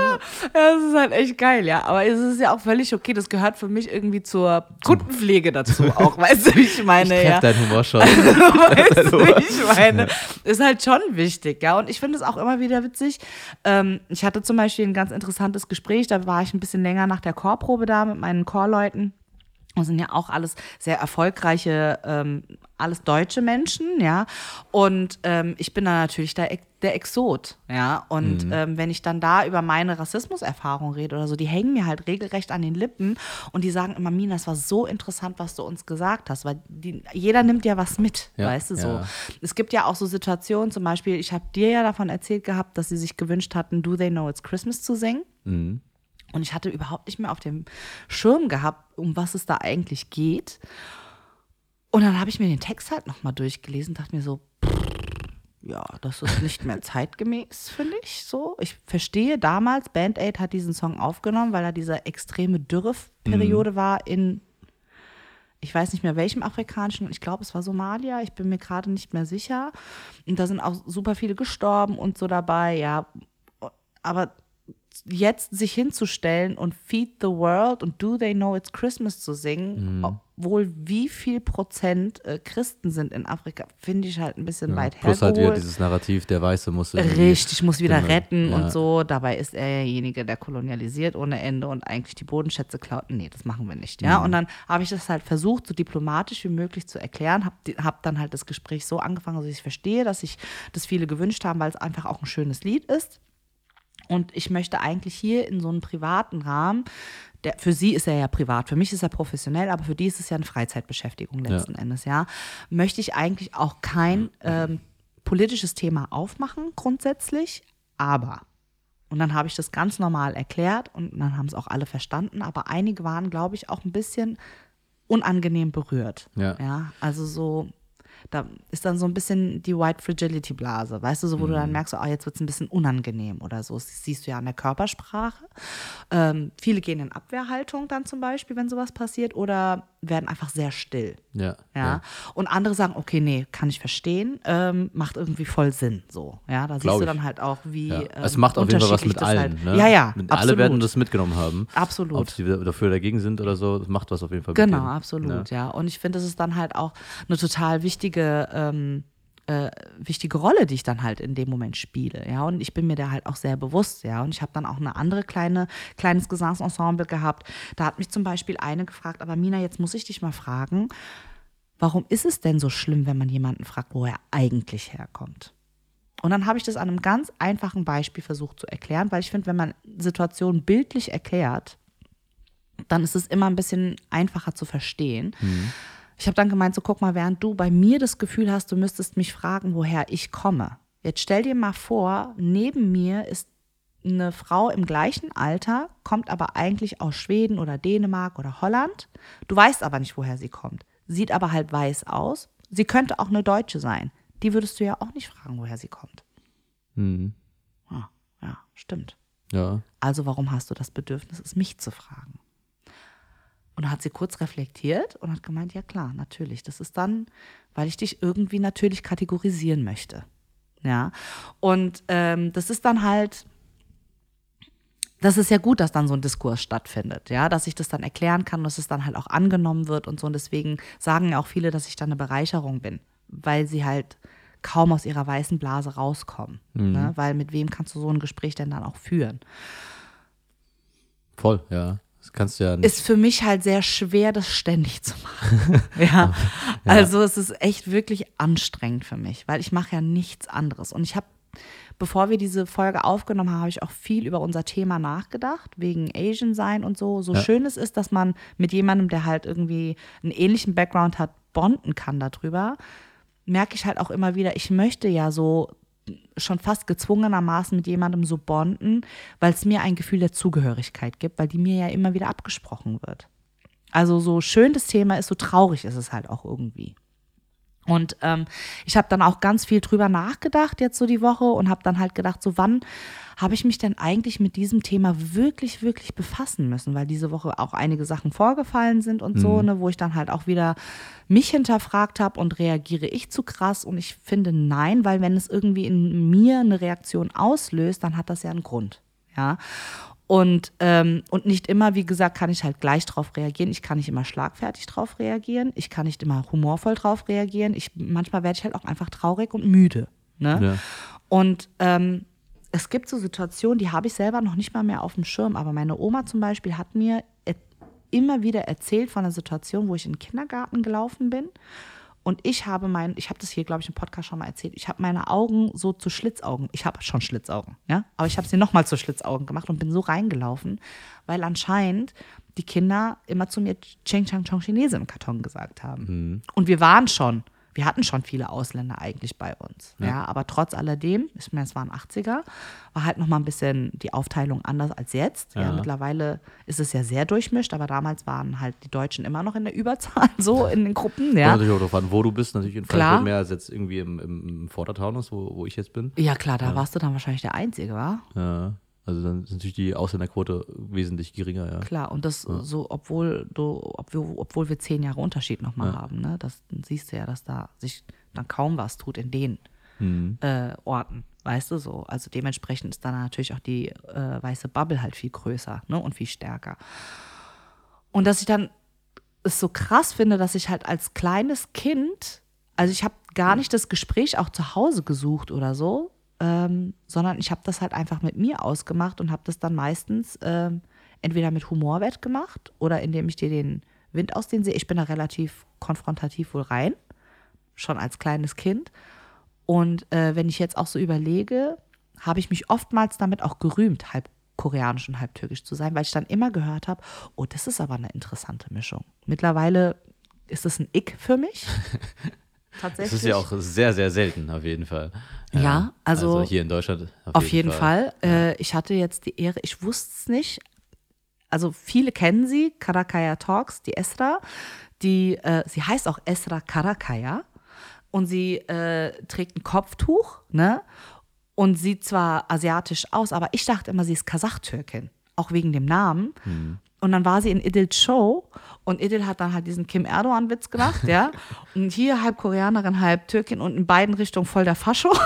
S2: Ja, das ist halt echt geil, ja. Aber es ist ja auch völlig okay. Das gehört für mich irgendwie zur Kundenpflege dazu auch. Weißt du, wie ich meine?
S3: Ich
S2: ja.
S3: deinen Humor schon.
S2: weißt du, wie ich meine? Ist halt schon wichtig, ja. Und ich finde es auch immer wieder witzig. Ähm, ich hatte zum Beispiel ein ganz interessantes Gespräch, da war ich ein bisschen länger nach der Chorprobe da mit meinen Chorleuten. Das sind ja auch alles sehr erfolgreiche, ähm, alles deutsche Menschen, ja. Und ähm, ich bin da natürlich der, der Exot, ja. Und ähm, wenn ich dann da über meine Rassismuserfahrung rede oder so, die hängen mir halt regelrecht an den Lippen und die sagen immer, Mina, es war so interessant, was du uns gesagt hast, weil die, jeder nimmt ja was mit,
S3: Ja,
S2: weißt du so.
S3: ja.
S2: Es gibt ja auch so Situationen, zum Beispiel, ich habe dir ja davon erzählt gehabt, dass sie sich gewünscht hatten, Do They Know It's Christmas zu singen.
S3: Mhm.
S2: Und ich hatte überhaupt nicht mehr auf dem Schirm gehabt, um was es da eigentlich geht. Und dann habe ich mir den Text halt nochmal durchgelesen, dachte mir so, ja, das ist nicht mehr zeitgemäß, finde ich so. Ich verstehe damals, Band Aid hat diesen Song aufgenommen, weil er diese extreme Dürreperiode war in, ich weiß nicht mehr welchem afrikanischen, ich glaube, es war Somalia, ich bin mir gerade nicht mehr sicher. Und da sind auch super viele gestorben und so dabei, ja. Aber jetzt sich hinzustellen und Feed the World und Do They Know It's Christmas zu singen, obwohl wie viel Prozent äh, Christen sind in Afrika, finde ich halt ein bisschen weit
S3: Plus halt wieder
S2: hergeholt.
S3: dieses Narrativ, der Weiße muss
S2: Richtig, muss wieder
S3: Genau,
S2: retten
S3: ja.
S2: und so. Dabei ist er derjenige, der kolonialisiert ohne Ende und eigentlich die Bodenschätze klaut. Nee, das machen wir nicht, ja.
S3: Mhm.
S2: Und dann habe ich das halt versucht, so diplomatisch wie möglich zu erklären. Habe hab dann halt das Gespräch so angefangen, dass ich verstehe, dass sich das viele gewünscht haben, weil es einfach auch ein schönes Lied ist. Und ich möchte eigentlich hier in so einem privaten Rahmen, der, für sie ist er ja privat, für mich ist er professionell, aber für die ist es ja eine Freizeitbeschäftigung letzten Endes, ja. Möchte ich eigentlich auch kein ähm, politisches Thema aufmachen, grundsätzlich, aber. Und dann habe ich das ganz normal erklärt und dann haben es auch alle verstanden, aber einige waren, glaube ich, auch ein bisschen unangenehm berührt.
S3: Ja.
S2: ja also so, da ist dann so ein bisschen die White Fragility Blase, weißt du, so wo du
S3: Mhm.
S2: dann merkst, so, ah, jetzt wird es ein bisschen unangenehm oder so. Das siehst du ja an der Körpersprache. Ähm, viele gehen in Abwehrhaltung dann zum Beispiel, wenn sowas passiert, oder werden einfach sehr still.
S3: Ja,
S2: Ja. Und andere sagen, okay, nee, kann ich verstehen, ähm, macht irgendwie voll Sinn. So. Ja, da
S3: Glaub
S2: siehst du dann halt auch, wie.
S3: Ja.
S2: Ähm,
S3: es macht auf jeden Fall was mit
S2: das
S3: allen.
S2: Halt,
S3: ne?
S2: Ja, ja.
S3: Mit,
S2: absolut.
S3: alle werden das mitgenommen haben.
S2: Absolut.
S3: Ob sie dafür oder dagegen sind oder so, es macht was auf jeden Fall
S2: Genau, absolut,
S3: Ja.
S2: ja. Und ich finde, das ist dann halt auch eine total wichtige, ähm, äh, wichtige Rolle, die ich dann halt in dem Moment spiele, ja. Und ich bin mir da halt auch sehr bewusst, ja. Und ich habe dann auch eine andere kleine, kleines Gesangsensemble gehabt. Da hat mich zum Beispiel eine gefragt, aber Mina, jetzt muss ich dich mal fragen, warum ist es denn so schlimm, wenn man jemanden fragt, wo er eigentlich herkommt? Und dann habe ich das an einem ganz einfachen Beispiel versucht zu erklären, weil ich finde, wenn man Situationen bildlich erklärt, dann ist es immer ein bisschen einfacher zu verstehen. Ich habe dann gemeint, so guck mal, während du bei mir das Gefühl hast, du müsstest mich fragen, woher ich komme. Jetzt stell dir mal vor, neben mir ist eine Frau im gleichen Alter, kommt aber eigentlich aus Schweden oder Dänemark oder Holland. Du weißt aber nicht, woher sie kommt. sieht aber halt weiß aus. Sie könnte auch eine Deutsche sein. Die würdest du ja auch nicht fragen, woher sie kommt.
S3: Mhm.
S2: Ah, ja, stimmt.
S3: Ja.
S2: Also warum hast du das Bedürfnis, es mich zu fragen? Und hat sie kurz reflektiert und hat gemeint, ja klar, natürlich. Das ist dann, weil ich dich irgendwie natürlich kategorisieren möchte. Ja. Und ähm, das ist dann halt, das ist ja gut, dass dann so ein Diskurs stattfindet, ja, dass ich das dann erklären kann und dass es dann halt auch angenommen wird und so. Und deswegen sagen ja auch viele, dass ich dann eine Bereicherung bin, weil sie halt kaum aus ihrer weißen Blase rauskommen. Ne? Weil mit wem kannst du so ein Gespräch denn dann auch führen?
S3: Voll, ja. Das kannst du ja nicht.
S2: ist für mich halt sehr schwer, das ständig zu machen. ja. Also es ist echt wirklich anstrengend für mich, weil ich mache ja nichts anderes. Und ich habe, bevor wir diese Folge aufgenommen haben, habe ich auch viel über unser Thema nachgedacht, wegen Asian sein und so. So
S3: Ja.
S2: schön es ist, dass man mit jemandem, der halt irgendwie einen ähnlichen Background hat, bonden kann darüber, merke ich halt auch immer wieder, ich möchte ja so schon fast gezwungenermaßen mit jemandem so bonden, weil es mir ein Gefühl der Zugehörigkeit gibt, weil die mir ja immer wieder abgesprochen wird. Also so schön das Thema ist, so traurig ist es halt auch irgendwie. Und ähm, ich habe dann auch ganz viel drüber nachgedacht jetzt so die Woche und habe dann halt gedacht, so wann habe ich mich denn eigentlich mit diesem Thema wirklich, wirklich befassen müssen, weil diese Woche auch einige Sachen vorgefallen sind und so, ne, wo ich dann halt auch wieder mich hinterfragt habe und reagiere ich zu krass? Und ich finde nein, weil wenn es irgendwie in mir eine Reaktion auslöst, dann hat das ja einen Grund, ja. Und, ähm, und nicht immer, wie gesagt, kann ich halt gleich drauf reagieren. Ich kann nicht immer schlagfertig drauf reagieren. Ich kann nicht immer humorvoll drauf reagieren. Ich, manchmal werde ich halt auch einfach traurig und müde. Ne?
S3: Ja.
S2: Und ähm, es gibt so Situationen, die habe ich selber noch nicht mal mehr auf dem Schirm. Aber meine Oma zum Beispiel hat mir immer wieder erzählt von einer Situation, wo ich in den Kindergarten gelaufen bin. Und ich habe mein, ich habe das hier, glaube ich, im Podcast schon mal erzählt, ich habe meine Augen so zu Schlitzaugen, ich habe schon Schlitzaugen, ja, aber ich habe sie nochmal zu Schlitzaugen gemacht und bin so reingelaufen, weil anscheinend die Kinder immer zu mir Cheng Chang Chong Chinese im Karton gesagt haben. Und wir waren schon, wir hatten schon viele Ausländer eigentlich bei uns, ja, aber trotz alledem, ich meine, es waren 80er, war halt nochmal ein bisschen die Aufteilung anders als jetzt. Ja.
S3: Ja.
S2: mittlerweile ist es ja sehr durchmischt, aber damals waren halt die Deutschen immer noch in der Überzahl, so in den Gruppen, ja.
S3: Natürlich auch darauf an, wo du bist. Natürlich in
S2: Klar.
S3: Frankfurt mehr als jetzt irgendwie im, im, Vordertaunus, wo, wo ich jetzt bin.
S2: Ja, klar, da warst du dann wahrscheinlich der Einzige, war?
S3: Ja. Also dann ist natürlich die Ausländerquote wesentlich geringer, ja.
S2: Klar, und das so, obwohl du, obwohl, obwohl wir zehn Jahre Unterschied nochmal
S3: Ja.
S2: haben, ne? Das dann siehst du ja, dass da sich dann kaum was tut in den
S3: Mhm.
S2: äh, Orten, weißt du so. Also dementsprechend ist dann natürlich auch die äh, weiße Bubble halt viel größer, ne? Und viel stärker. Und dass ich dann es so krass finde, dass ich halt als kleines Kind, also ich habe gar nicht das Gespräch auch zu Hause gesucht oder so, ähm, sondern ich habe das halt einfach mit mir ausgemacht und habe das dann meistens ähm, entweder mit Humor wettgemacht oder indem ich dir den Wind aus den See. Ich bin da relativ konfrontativ wohl rein, schon als kleines Kind. Und äh, wenn ich jetzt auch so überlege, habe ich mich oftmals damit auch gerühmt, halb koreanisch und halb türkisch zu sein, weil ich dann immer gehört habe, oh, das ist aber eine interessante Mischung. Mittlerweile ist es ein Ick für mich.
S3: Das
S2: Tatsächlich.
S3: ist ja auch sehr, sehr selten, auf jeden Fall.
S2: Ja, also
S3: hier in Deutschland.
S2: Auf jeden Fall. Äh, ich hatte jetzt die Ehre, ich wusste es nicht. Also viele kennen sie, Karakaya Talks, die Esra. Die, äh, sie heißt auch Esra Karakaya und sie äh, trägt ein Kopftuch, ne? Und sieht zwar asiatisch aus, aber ich dachte immer, sie ist Kasach-Türkin, auch wegen dem Namen. Und dann war sie in Idils Show und Idil hat dann halt diesen Kim Erdogan-Witz gemacht, ja. Und hier halb Koreanerin, halb Türkin und in beiden Richtungen voll der Fascho.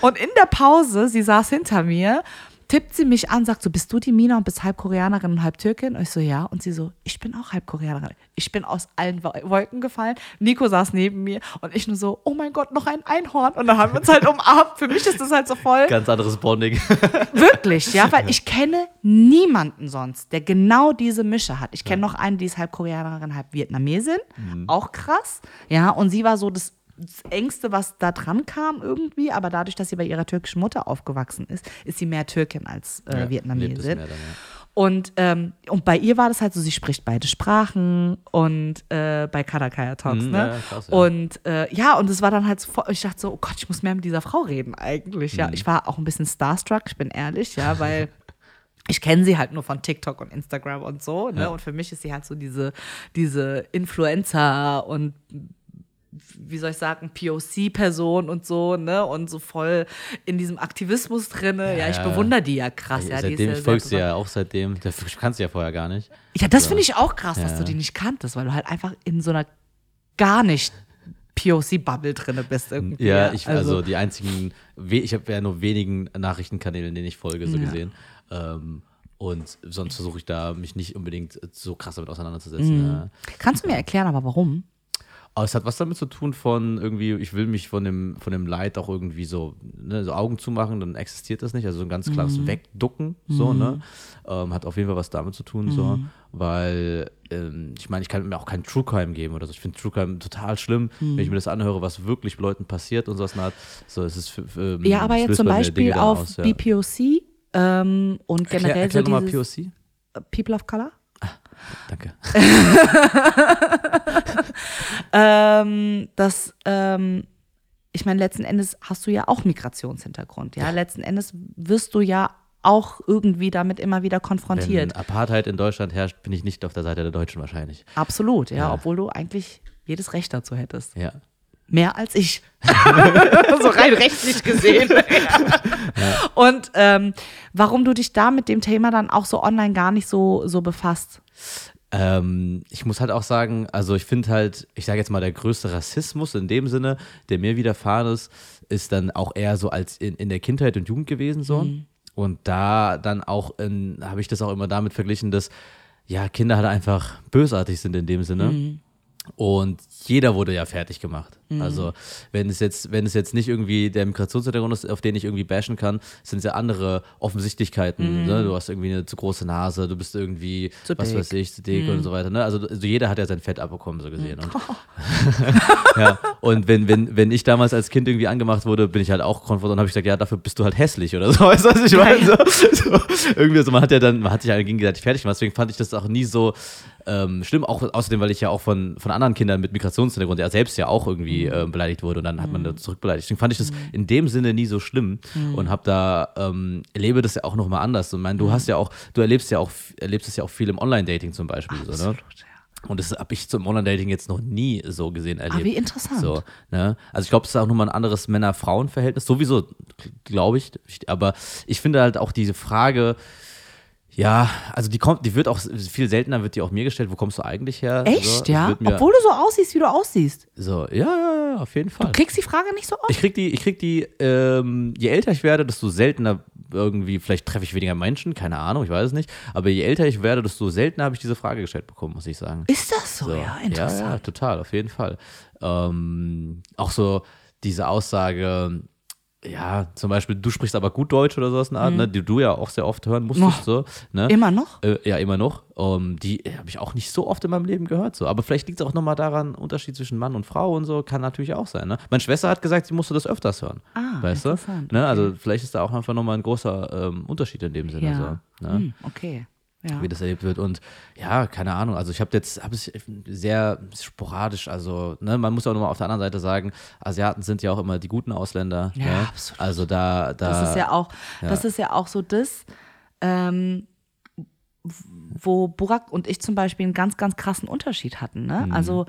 S2: Und in der Pause, sie saß hinter mir, tippt sie mich an, sagt so, bist du die Mina und bist halb Koreanerin und halb Türkin? Und ich so, ja. Und sie so, ich bin auch halb Koreanerin. Ich bin aus allen Wo- Wolken gefallen. Nico saß neben mir und ich nur so, oh mein Gott, noch ein Einhorn. Und dann haben wir uns halt umarmt. Für mich ist das halt so voll.
S3: Ganz anderes Bonding.
S2: Wirklich, ja, weil ich kenne niemanden sonst, der genau diese Mische hat. Ich kenne noch eine, die ist halb Koreanerin, halb Vietnamesin. Auch krass. Ja, und sie war so das, das Engste, was da dran kam irgendwie. Aber dadurch, dass sie bei ihrer türkischen Mutter aufgewachsen ist, ist sie mehr Türkin als äh,
S3: Ja,
S2: Vietnamesin.
S3: mehr dann, ja.
S2: Und, ähm, und bei ihr war das halt so, sie spricht beide Sprachen und äh, bei Karakaya Talks,
S3: Mhm,
S2: ne?
S3: ja, krass.
S2: Und äh, ja, und es war dann halt so, ich dachte so, oh Gott, ich muss mehr mit dieser Frau reden eigentlich.
S3: Mhm.
S2: Ja, ich war auch ein bisschen starstruck, ich bin ehrlich, ja, weil ich kenne sie halt nur von TikTok und Instagram und so, ne? Und für mich ist sie halt so diese, diese Influencer und wie soll ich sagen, POC-Person und so, ne? Und so voll in diesem Aktivismus drinne. Ja, ich
S3: Ja.
S2: bewundere die ja krass. Ja,
S3: seitdem, ich folge sie ja auch seitdem. Du kannst sie ja vorher gar nicht.
S2: Ja, das finde ich auch krass, dass
S3: Ja.
S2: du die nicht kanntest, weil du halt einfach in so einer gar nicht POC-Bubble drinne bist irgendwie.
S3: Ja, ich, also, die einzigen, ich habe ja nur wenigen Nachrichtenkanälen, denen ich folge, so gesehen. Ähm, und sonst versuche ich da mich nicht unbedingt so krass damit auseinanderzusetzen. Ja.
S2: Kannst du mir erklären, aber warum?
S3: Aber es hat was damit zu tun von irgendwie, ich will mich von dem, von dem Leid auch irgendwie so, ne, so Augen zumachen, dann existiert das nicht. Also so ein ganz klares
S2: Mhm.
S3: Wegducken, so, ne? Ähm, hat auf jeden Fall was damit zu tun, so.
S2: Mhm.
S3: Weil, ähm, ich meine, ich kann mir auch keinen True Crime geben oder so. Ich finde True Crime total schlimm,
S2: Mhm.
S3: wenn ich mir das anhöre, was wirklich Leuten passiert und so was. So, es ist, ähm,
S2: Ja, aber jetzt zum Beispiel auf
S3: aus, ja.
S2: BPOC ähm, und
S3: Erklär,
S2: generell
S3: erklär
S2: so
S3: nochmal
S2: dieses
S3: POC.
S2: People of Color.
S3: Danke.
S2: Ähm, das, ähm, ich meine, letzten Endes hast du ja auch Migrationshintergrund. Ja, letzten Endes wirst du ja auch irgendwie damit immer wieder
S3: Wenn
S2: konfrontiert.
S3: Apartheit in Deutschland herrscht, bin ich nicht auf der Seite der Deutschen wahrscheinlich.
S2: Absolut, ja,
S3: Ja.
S2: obwohl du eigentlich jedes Recht dazu hättest.
S3: Ja.
S2: Mehr als ich. so rein rechtlich gesehen. Und ähm, warum du dich da mit dem Thema dann auch so online gar nicht so, so befasst.
S3: Ähm, ich muss halt auch sagen, also ich finde halt, ich sage jetzt mal, der größte Rassismus in dem Sinne, der mir widerfahren ist, ist dann auch eher so als in, in der Kindheit und Jugend gewesen so. Und da dann auch, habe ich das auch immer damit verglichen, dass ja, Kinder halt einfach bösartig sind in dem Sinne. Und jeder wurde ja fertig gemacht. Also, wenn es jetzt, wenn es jetzt nicht irgendwie der Migrationshintergrund ist, auf den ich irgendwie bashen kann, sind es ja andere Offensichtlichkeiten. Ne? Du hast irgendwie eine zu große Nase, du bist irgendwie,
S2: Zu
S3: was
S2: dick.
S3: weiß ich, zu dick und so weiter. Ne? Also, also jeder hat ja sein Fett abbekommen, so gesehen. Und, ja, und wenn, wenn, wenn ich damals als Kind irgendwie angemacht wurde, bin ich halt auch konfrontiert und habe ich gesagt, ja, dafür bist du halt hässlich oder so. Weißt du, was ich meine? So, so, irgendwie so, man hat ja dann, man hat sich halt gegenseitig fertig gemacht. Deswegen fand ich das auch nie so ähm, schlimm. Auch außerdem, weil ich ja auch von, von anderen Kindern mit Migrationshintergrund ja selbst ja auch irgendwie ähm, beleidigt wurde und dann hat man da zurückbeleidigt. Deswegen fand ich das in dem Sinne nie so schlimm und habe da, ähm, erlebe das ja auch nochmal anders. Und mein, du hast ja auch, du erlebst ja auch, erlebst es ja auch viel im Online-Dating zum Beispiel. So, ne? Und das habe ich zum Online-Dating jetzt noch nie so gesehen erlebt.
S2: Ah, wie interessant.
S3: So, ne? Also ich glaube, es ist auch nochmal ein anderes Männer-Frauen-Verhältnis. Sowieso, glaube ich. Aber ich finde halt auch diese Frage, ja, also die kommt, die wird auch viel seltener, wird die auch mir gestellt. Wo kommst du eigentlich her?
S2: Echt,
S3: so,
S2: ja? Obwohl du so aussiehst, wie du aussiehst.
S3: so, ja, ja, ja, auf jeden Fall.
S2: Du kriegst die Frage nicht so oft.
S3: Ich krieg die, ich krieg die, ähm, je älter ich werde, desto seltener irgendwie, vielleicht treffe ich weniger Menschen, keine Ahnung, ich weiß es nicht. Aber je älter ich werde, desto seltener habe ich diese Frage gestellt bekommen, muss ich sagen.
S2: Ist das so?
S3: So.
S2: Ja,
S3: Ja, ja,
S2: interessant.
S3: total, auf jeden Fall. Ähm, auch so diese Aussage, ja, zum Beispiel, du sprichst aber gut Deutsch oder sowas in der Art, ne, die du ja auch sehr oft hören musstest,
S2: Oh.
S3: so, ne?
S2: Immer noch?
S3: Äh, ja, immer noch. Ähm, die habe ich auch nicht so oft in meinem Leben gehört. So. Aber vielleicht liegt es auch nochmal daran, Unterschied zwischen Mann und Frau und so, kann natürlich auch sein. Ne? Meine Schwester hat gesagt, sie musste das öfters hören.
S2: Ah,
S3: weißt du?
S2: interessant,
S3: Ne? Also vielleicht ist da auch einfach nochmal ein großer ähm, Unterschied in dem Sinne.
S2: Ja.
S3: So, ne?
S2: Hm, okay. Ja.
S3: wie das erlebt wird. Und ja, keine Ahnung. Also ich habe jetzt habe es sehr sporadisch. Also ne, man muss auch nochmal auf der anderen Seite sagen, Asiaten sind ja auch immer die guten Ausländer.
S2: Ja,
S3: ne?
S2: absolut.
S3: Also da, da
S2: Das ist ja auch,
S3: ja.
S2: das ist ja auch so das, ähm, wo Burak und ich zum Beispiel einen ganz, ganz krassen Unterschied hatten. Ne?
S3: Mhm.
S2: Also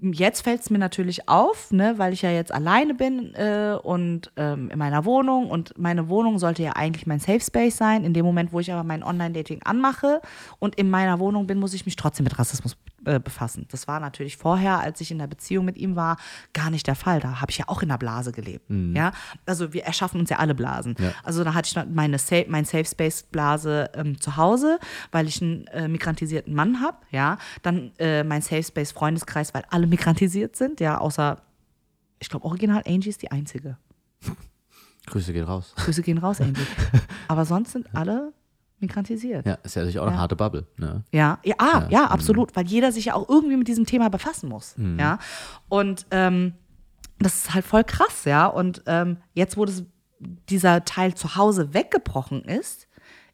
S2: jetzt fällt es mir natürlich auf, ne, weil ich ja jetzt alleine bin äh, und ähm, in meiner Wohnung und meine Wohnung sollte ja eigentlich mein Safe Space sein. In dem Moment, wo ich aber mein Online-Dating anmache und in meiner Wohnung bin, muss ich mich trotzdem mit Rassismus äh, befassen. Das war natürlich vorher, als ich in der Beziehung mit ihm war, gar nicht der Fall. Da habe ich ja auch in der Blase gelebt. Ja, also wir erschaffen uns ja alle Blasen.
S3: Ja.
S2: Also da hatte ich meine Safe, mein Safe Space Blase ähm, zu Hause, weil ich einen äh, migrantisierten Mann habe. Ja, dann äh, mein Safe Space Freundeskreis, weil alle migrantisiert sind. Ja, außer ich glaube original Angie ist die einzige.
S3: Grüße gehen raus.
S2: Grüße gehen raus, Angie. Aber sonst sind alle migrantisiert.
S3: Ja, ist ja natürlich auch eine
S2: Ja.
S3: harte Bubble. Ne?
S2: Ja, ja, ah, ja, absolut, weil jeder sich ja auch irgendwie mit diesem Thema befassen muss. Ja, und ähm, das ist halt voll krass, ja. Und ähm, jetzt, wo das, dieser Teil zu Hause weggebrochen ist,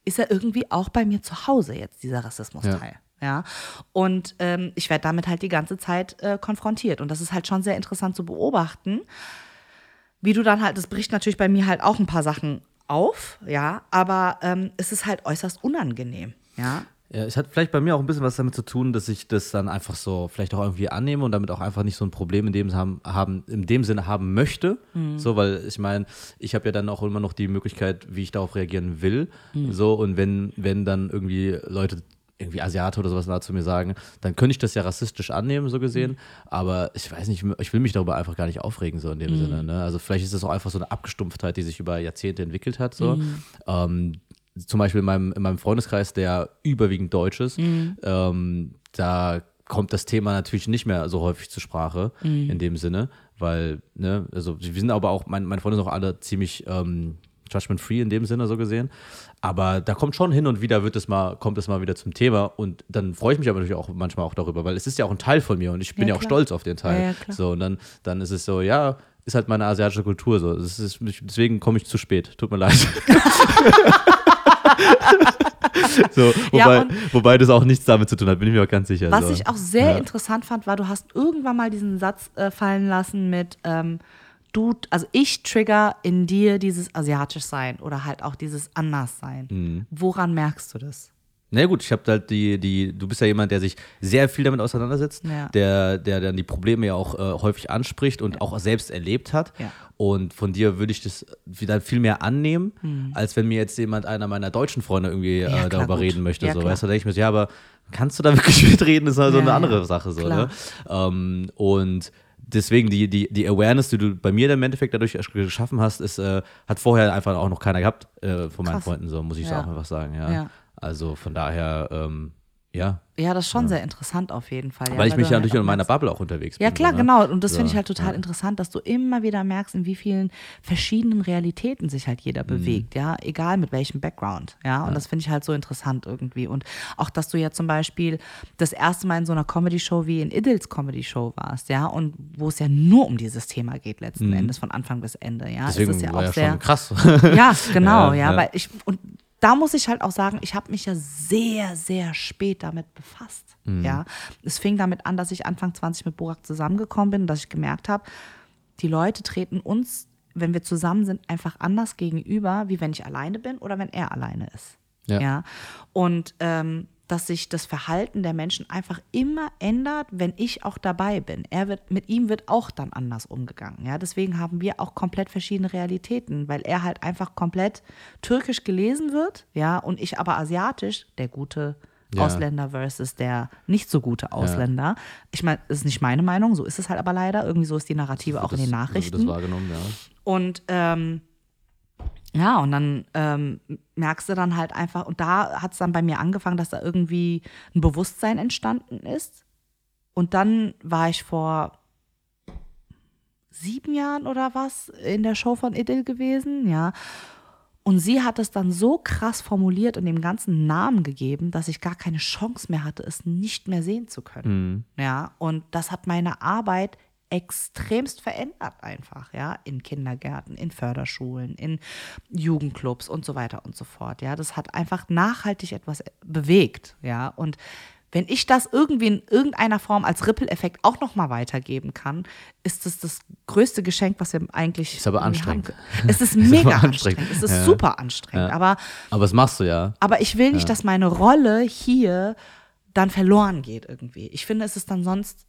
S2: ist er irgendwie auch bei mir zu Hause jetzt, dieser Rassismusteil. Ja. Und ähm, ich werde damit halt die ganze Zeit äh, konfrontiert. Und das ist halt schon sehr interessant zu beobachten, wie du dann halt, das bricht natürlich bei mir halt auch ein paar Sachen auf, ja, aber ähm, es ist halt äußerst unangenehm, ja.
S3: Ja, es hat vielleicht bei mir auch ein bisschen was damit zu tun, dass ich das dann einfach so vielleicht auch irgendwie annehme und damit auch einfach nicht so ein Problem in dem, haben, haben, in dem Sinne haben möchte.
S2: Mhm.
S3: So, weil ich meine, ich habe ja dann auch immer noch die Möglichkeit, wie ich darauf reagieren will.
S2: Mhm.
S3: So, und wenn, wenn dann irgendwie Leute irgendwie Asiate oder sowas nah zu mir sagen, dann könnte ich das ja rassistisch annehmen, so gesehen.
S2: Mhm.
S3: Aber ich weiß nicht, ich will mich darüber einfach gar nicht aufregen, so in dem Sinne. Ne? Also vielleicht ist das auch einfach so eine Abgestumpftheit, die sich über Jahrzehnte entwickelt hat. So. Ähm, zum Beispiel in meinem, in meinem Freundeskreis, der überwiegend deutsch ist, ähm, da kommt das Thema natürlich nicht mehr so häufig zur Sprache in dem Sinne, weil, ne, also wir sind aber auch, mein, meine Freunde sind auch alle ziemlich ähm, judgment-free in dem Sinne so gesehen. Aber da kommt schon hin und wieder wird es mal, kommt es mal wieder zum Thema und dann freue ich mich aber natürlich auch manchmal auch darüber, weil es ist ja auch ein Teil von mir und ich bin
S2: Ja,
S3: ja, auch stolz auf den Teil.
S2: Ja, ja,
S3: so und dann, dann ist es so, ja, ist halt meine asiatische Kultur so. Ist, deswegen komme ich zu spät. Tut mir leid. so,
S2: Ja,
S3: wobei,
S2: und-
S3: wobei das auch nichts damit zu tun hat, bin ich mir auch ganz sicher.
S2: Was
S3: so.
S2: ich auch sehr
S3: Ja.
S2: interessant fand, war, du hast irgendwann mal diesen Satz äh, fallen lassen mit, ähm, du, also ich trigger in dir dieses asiatisch sein oder halt auch dieses anders sein.
S3: Mhm.
S2: Woran merkst du das?
S3: Na ja, gut, ich habe halt die, die, du bist ja jemand, der sich sehr viel damit auseinandersetzt,
S2: Ja.
S3: der, der dann die Probleme ja auch äh, häufig anspricht und auch selbst erlebt hat.
S2: Ja.
S3: Und von dir würde ich das wieder viel mehr annehmen, als wenn mir jetzt jemand, einer meiner deutschen Freunde irgendwie
S2: Ja,
S3: äh,
S2: klar,
S3: darüber
S2: gut.
S3: reden möchte.
S2: Ja,
S3: so,
S2: klar.
S3: weißt du, da denke ich mir, so, ja, aber kannst du da wirklich mitreden, ist halt so
S2: Ja,
S3: eine
S2: ja.
S3: andere Sache. So, ne? ähm, und deswegen die, die, die Awareness, die du bei mir dann im Endeffekt dadurch geschaffen hast, ist, äh, hat vorher einfach auch noch keiner gehabt äh, von meinen
S2: Krass.
S3: Freunden, so muss ich
S2: Ja.
S3: auch einfach sagen. Ja.
S2: Ja.
S3: Also von daher, ähm, ja.
S2: Ja, das ist schon sehr interessant auf jeden Fall. Ja,
S3: Weil ich mich ja
S2: halt
S3: natürlich
S2: auch
S3: in meiner Bubble auch unterwegs bin.
S2: Ja, klar,
S3: so, ne?
S2: genau. Und das
S3: So,
S2: finde ich halt total
S3: ja.
S2: interessant, dass du immer wieder merkst, in wie vielen verschiedenen Realitäten sich halt
S3: Mhm.
S2: jeder bewegt, ja, egal mit welchem Background, ja. Und das finde ich halt so interessant irgendwie. Und auch, dass du ja zum Beispiel das erste Mal in so einer Comedy-Show wie in Iddils Comedy-Show warst, ja, und wo es ja nur um dieses Thema geht letzten Endes, von Anfang bis Ende, ja.
S3: Mhm. Deswegen
S2: es ist ja
S3: war
S2: auch
S3: ja
S2: sehr,
S3: schon krass.
S2: ja, genau,
S3: Ja,
S2: ja,
S3: ja.
S2: weil ich und da muss ich halt auch sagen, ich habe mich ja sehr, sehr spät damit befasst.
S3: Mhm.
S2: Ja, es fing damit an, dass ich Anfang 20 mit Burak zusammengekommen bin und dass ich gemerkt habe, die Leute treten uns, wenn wir zusammen sind, einfach anders gegenüber, wie wenn ich alleine bin oder wenn er alleine ist.
S3: Ja.
S2: Ja. Und ähm, dass sich das Verhalten der Menschen einfach immer ändert, wenn ich auch dabei bin. Er wird, mit ihm wird auch dann anders umgegangen. Ja, deswegen haben wir auch komplett verschiedene Realitäten, weil er halt einfach komplett türkisch gelesen wird, ja, und ich aber asiatisch, der gute
S3: Ja.
S2: Ausländer versus der nicht so gute Ausländer. Ich meine, das ist nicht meine Meinung, so ist es halt aber leider. Irgendwie so ist die Narrative auch in den
S3: Das-
S2: Nachrichten.
S3: Das wahrgenommen, ja.
S2: Und ähm, ja, und dann ähm, merkst du dann halt einfach, und da hat es dann bei mir angefangen, dass da irgendwie ein Bewusstsein entstanden ist. Und dann war ich vor sieben Jahren oder was in der Show von Idyll gewesen, ja. Und sie hat es dann so krass formuliert und dem ganzen Namen gegeben, dass ich gar keine Chance mehr hatte, es nicht mehr sehen zu können. Ja, und das hat meine Arbeit extremst verändert einfach, ja, in Kindergärten, in Förderschulen, in Jugendclubs und so weiter und so fort. Ja, das hat einfach nachhaltig etwas bewegt, ja. Und wenn ich das irgendwie in irgendeiner Form als Ripple-Effekt auch nochmal weitergeben kann, ist das das größte Geschenk, was wir eigentlich.
S3: Ist aber anstrengend.
S2: haben. Es ist mega
S3: anstrengend.
S2: anstrengend. Es ist
S3: Ja.
S2: super anstrengend.
S3: Ja.
S2: Aber
S3: Aber das machst du ja.
S2: aber ich will nicht, dass meine Rolle hier dann verloren geht irgendwie. Ich finde, es ist dann sonst